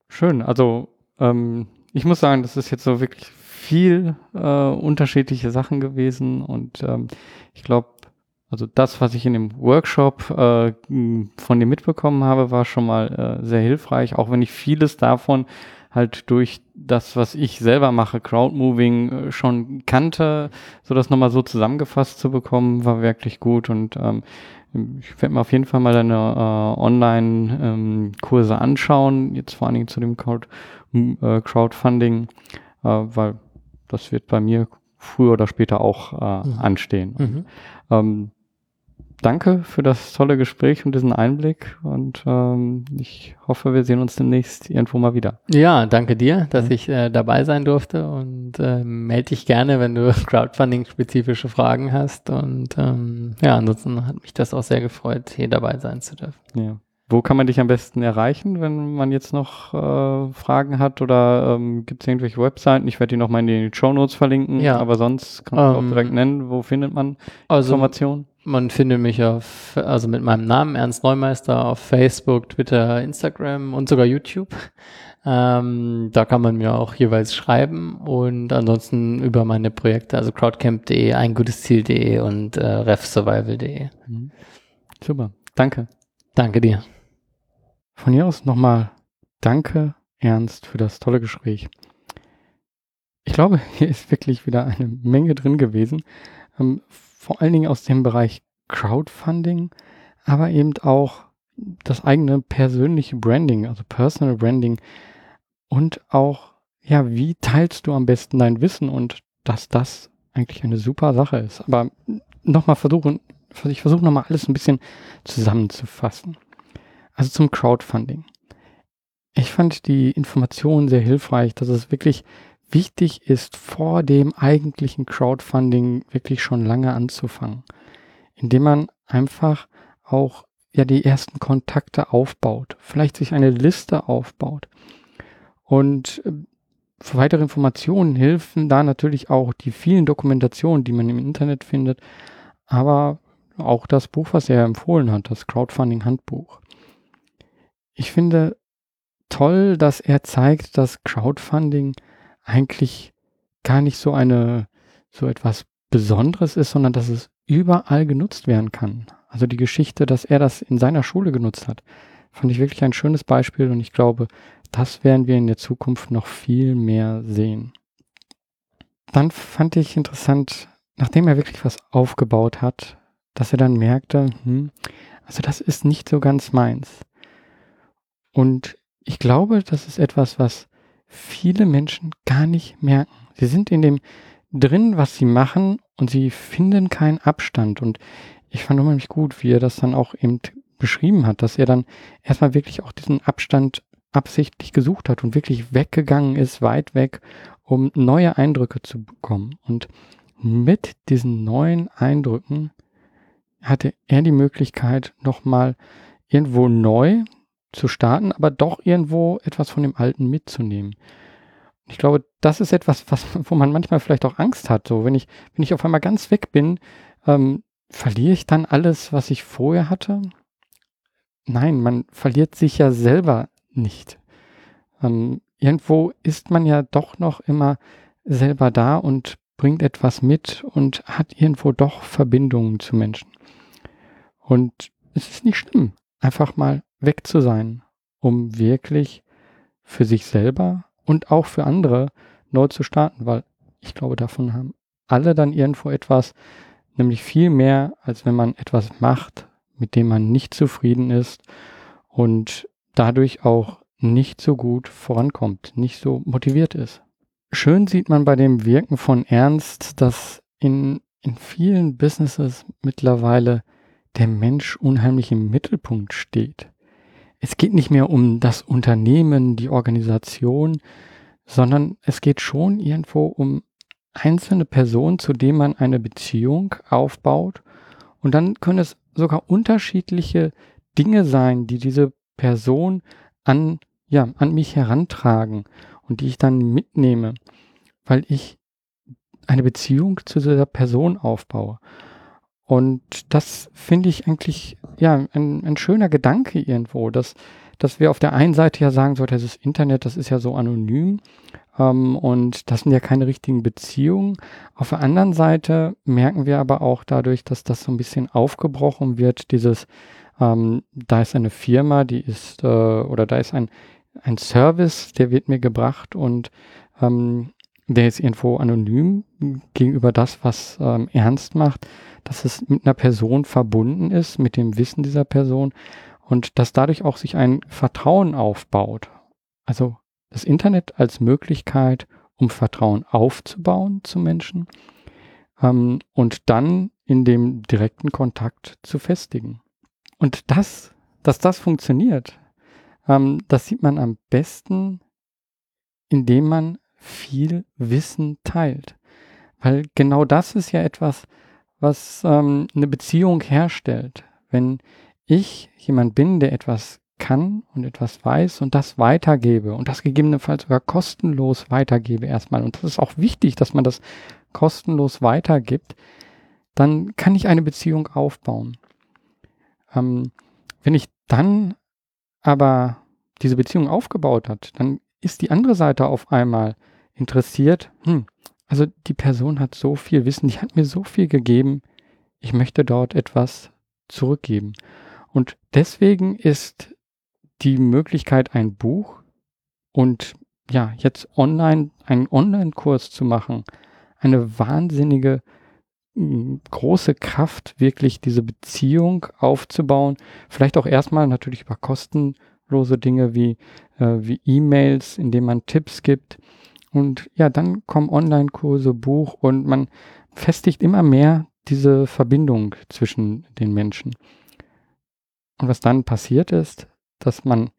Schön, also ähm, ich muss sagen, das ist jetzt so wirklich viel äh, unterschiedliche Sachen gewesen und ähm, ich glaube, also das, was ich in dem Workshop äh, von dir mitbekommen habe, war schon mal äh, sehr hilfreich, auch wenn ich vieles davon halt durch das, was ich selber mache, Crowdmoving, äh, schon kannte, so das nochmal so zusammengefasst zu bekommen, war wirklich gut und ähm, ich werde mir auf jeden Fall mal deine äh, Online-Kurse ähm, anschauen, jetzt vor allen Dingen zu dem Crowd, äh, Crowdfunding, äh, weil das wird bei mir früher oder später auch äh, mhm. anstehen. Mhm. Ähm, danke für das tolle Gespräch und diesen Einblick und ähm, ich hoffe, wir sehen uns demnächst irgendwo mal wieder. Ja, danke dir, dass mhm. ich äh, dabei sein durfte und äh, melde dich gerne, wenn du <laughs> Crowdfunding-spezifische Fragen hast und ähm, ja, ansonsten hat mich das auch sehr gefreut, hier dabei sein zu dürfen. Ja. Wo kann man dich am besten erreichen, wenn man jetzt noch äh, Fragen hat oder ähm, gibt es irgendwelche Webseiten? Ich werde die nochmal in die Show Notes verlinken, ja. aber sonst kann man ähm, auch direkt nennen, wo findet man also, Informationen? Man findet mich auf, also mit meinem Namen Ernst Neumeister auf Facebook, Twitter, Instagram und sogar YouTube. Ähm, da kann man mir auch jeweils schreiben und ansonsten über meine Projekte, also crowdcamp.de, ein gutes Ziel.de und äh, refsurvival.de. Mhm. Super, danke. Danke dir. Von hier aus nochmal danke, Ernst, für das tolle Gespräch. Ich glaube, <laughs> hier ist wirklich wieder eine Menge drin gewesen. Ähm, vor allen Dingen aus dem Bereich Crowdfunding, aber eben auch das eigene persönliche Branding, also Personal Branding und auch, ja, wie teilst du am besten dein Wissen und dass das eigentlich eine super Sache ist. Aber nochmal versuchen, ich versuche nochmal alles ein bisschen zusammenzufassen. Also zum Crowdfunding. Ich fand die Information sehr hilfreich, dass es wirklich wichtig ist, vor dem eigentlichen Crowdfunding wirklich schon lange anzufangen, indem man einfach auch ja die ersten Kontakte aufbaut, vielleicht sich eine Liste aufbaut. Und äh, für weitere Informationen helfen da natürlich auch die vielen Dokumentationen, die man im Internet findet, aber auch das Buch, was er empfohlen hat, das Crowdfunding Handbuch. Ich finde toll, dass er zeigt, dass Crowdfunding eigentlich gar nicht so eine, so etwas Besonderes ist, sondern dass es überall genutzt werden kann. Also die Geschichte, dass er das in seiner Schule genutzt hat, fand ich wirklich ein schönes Beispiel und ich glaube, das werden wir in der Zukunft noch viel mehr sehen. Dann fand ich interessant, nachdem er wirklich was aufgebaut hat, dass er dann merkte, hm, also das ist nicht so ganz meins. Und ich glaube, das ist etwas, was viele Menschen gar nicht merken. Sie sind in dem drin, was sie machen und sie finden keinen Abstand. Und ich fand unheimlich gut, wie er das dann auch eben beschrieben hat, dass er dann erstmal wirklich auch diesen Abstand absichtlich gesucht hat und wirklich weggegangen ist, weit weg, um neue Eindrücke zu bekommen. Und mit diesen neuen Eindrücken hatte er die Möglichkeit, nochmal irgendwo neu zu starten, aber doch irgendwo etwas von dem Alten mitzunehmen. Ich glaube, das ist etwas, was, <laughs> wo man manchmal vielleicht auch Angst hat. So, wenn ich, wenn ich auf einmal ganz weg bin, ähm, verliere ich dann alles, was ich vorher hatte? Nein, man verliert sich ja selber nicht. Ähm, irgendwo ist man ja doch noch immer selber da und bringt etwas mit und hat irgendwo doch Verbindungen zu Menschen. Und es ist nicht schlimm, einfach mal weg zu sein, um wirklich für sich selber und auch für andere neu zu starten, weil ich glaube, davon haben alle dann irgendwo etwas, nämlich viel mehr, als wenn man etwas macht, mit dem man nicht zufrieden ist und dadurch auch nicht so gut vorankommt, nicht so motiviert ist. Schön sieht man bei dem Wirken von Ernst, dass in, in vielen Businesses mittlerweile der Mensch unheimlich im Mittelpunkt steht. Es geht nicht mehr um das Unternehmen, die Organisation, sondern es geht schon irgendwo um einzelne Personen, zu denen man eine Beziehung aufbaut. Und dann können es sogar unterschiedliche Dinge sein, die diese Person an, ja, an mich herantragen und die ich dann mitnehme, weil ich eine Beziehung zu dieser Person aufbaue. Und das finde ich eigentlich ja ein, ein, schöner Gedanke irgendwo, dass, dass wir auf der einen Seite ja sagen, so das Internet, das ist ja so anonym ähm, und das sind ja keine richtigen Beziehungen. Auf der anderen Seite merken wir aber auch dadurch, dass das so ein bisschen aufgebrochen wird, dieses, ähm, da ist eine Firma, die ist, äh, oder da ist ein, ein Service, der wird mir gebracht und ähm, der ist irgendwo anonym gegenüber das, was ähm, ernst macht dass es mit einer Person verbunden ist, mit dem Wissen dieser Person und dass dadurch auch sich ein Vertrauen aufbaut. Also das Internet als Möglichkeit, um Vertrauen aufzubauen zu Menschen ähm, und dann in dem direkten Kontakt zu festigen. Und das, dass das funktioniert, ähm, das sieht man am besten, indem man viel Wissen teilt. Weil genau das ist ja etwas, was ähm, eine Beziehung herstellt. Wenn ich jemand bin, der etwas kann und etwas weiß und das weitergebe und das gegebenenfalls sogar kostenlos weitergebe erstmal, und das ist auch wichtig, dass man das kostenlos weitergibt, dann kann ich eine Beziehung aufbauen. Ähm, wenn ich dann aber diese Beziehung aufgebaut hat, dann ist die andere Seite auf einmal interessiert, hm, also die Person hat so viel Wissen, die hat mir so viel gegeben, ich möchte dort etwas zurückgeben. Und deswegen ist die Möglichkeit, ein Buch und ja, jetzt online, einen Online-Kurs zu machen, eine wahnsinnige hm, große Kraft, wirklich diese Beziehung aufzubauen. Vielleicht auch erstmal natürlich über kostenlose Dinge wie, äh, wie E-Mails, indem man Tipps gibt und ja, dann kommen Online-Kurse, Buch und man festigt immer mehr diese Verbindung zwischen den Menschen. Und was dann passiert ist, dass man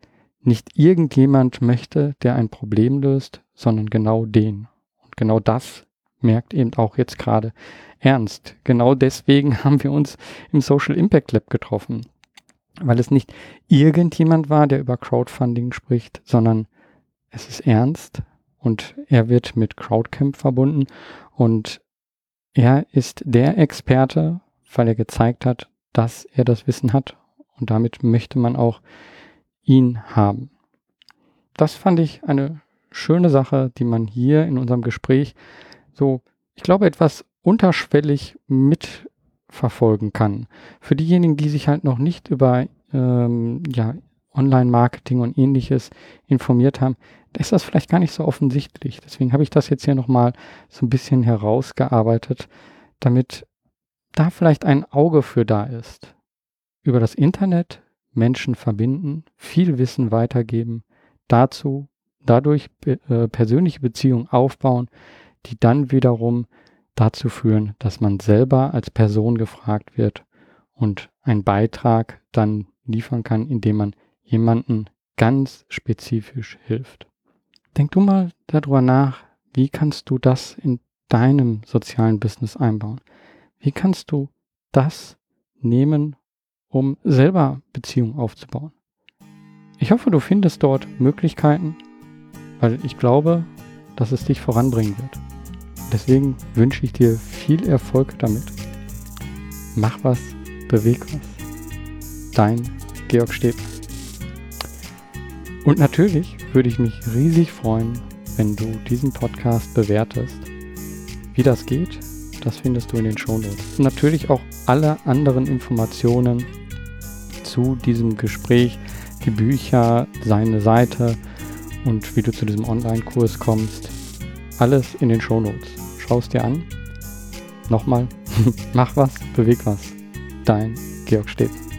nicht irgendjemand möchte, der ein Problem löst, sondern genau den. Und genau das merkt eben auch jetzt gerade ernst. Genau deswegen <laughs> haben wir uns im Social Impact Lab getroffen. Weil es nicht irgendjemand war, der über Crowdfunding spricht, sondern es ist ernst und er wird mit Crowdcamp verbunden und er ist der Experte, weil er gezeigt hat, dass er das Wissen hat und damit möchte man auch ihn haben. Das fand ich eine schöne Sache, die man hier in unserem Gespräch so, ich glaube, etwas unterschwellig mitverfolgen kann. Für diejenigen, die sich halt noch nicht über ähm, ja, Online-Marketing und ähnliches informiert haben, ist das vielleicht gar nicht so offensichtlich. Deswegen habe ich das jetzt hier nochmal so ein bisschen herausgearbeitet, damit da vielleicht ein Auge für da ist. Über das Internet Menschen verbinden, viel Wissen weitergeben, dazu, dadurch äh, persönliche Beziehungen aufbauen, die dann wiederum dazu führen, dass man selber als Person gefragt wird und einen Beitrag dann liefern kann, indem man jemanden ganz spezifisch hilft. Denk du mal darüber nach, wie kannst du das in deinem sozialen Business einbauen? Wie kannst du das nehmen, um selber Beziehungen aufzubauen? Ich hoffe, du findest dort Möglichkeiten, weil ich glaube, dass es dich voranbringen wird. Deswegen wünsche ich dir viel Erfolg damit. Mach was, beweg was. Dein Georg Stäbler. Und natürlich würde ich mich riesig freuen, wenn du diesen Podcast bewertest. Wie das geht, das findest du in den Shownotes. Und natürlich auch alle anderen Informationen zu diesem Gespräch, die Bücher, seine Seite und wie du zu diesem Online-Kurs kommst. Alles in den Shownotes. Schau es dir an. Nochmal, <laughs> mach was, beweg was. Dein Georg Stäbler.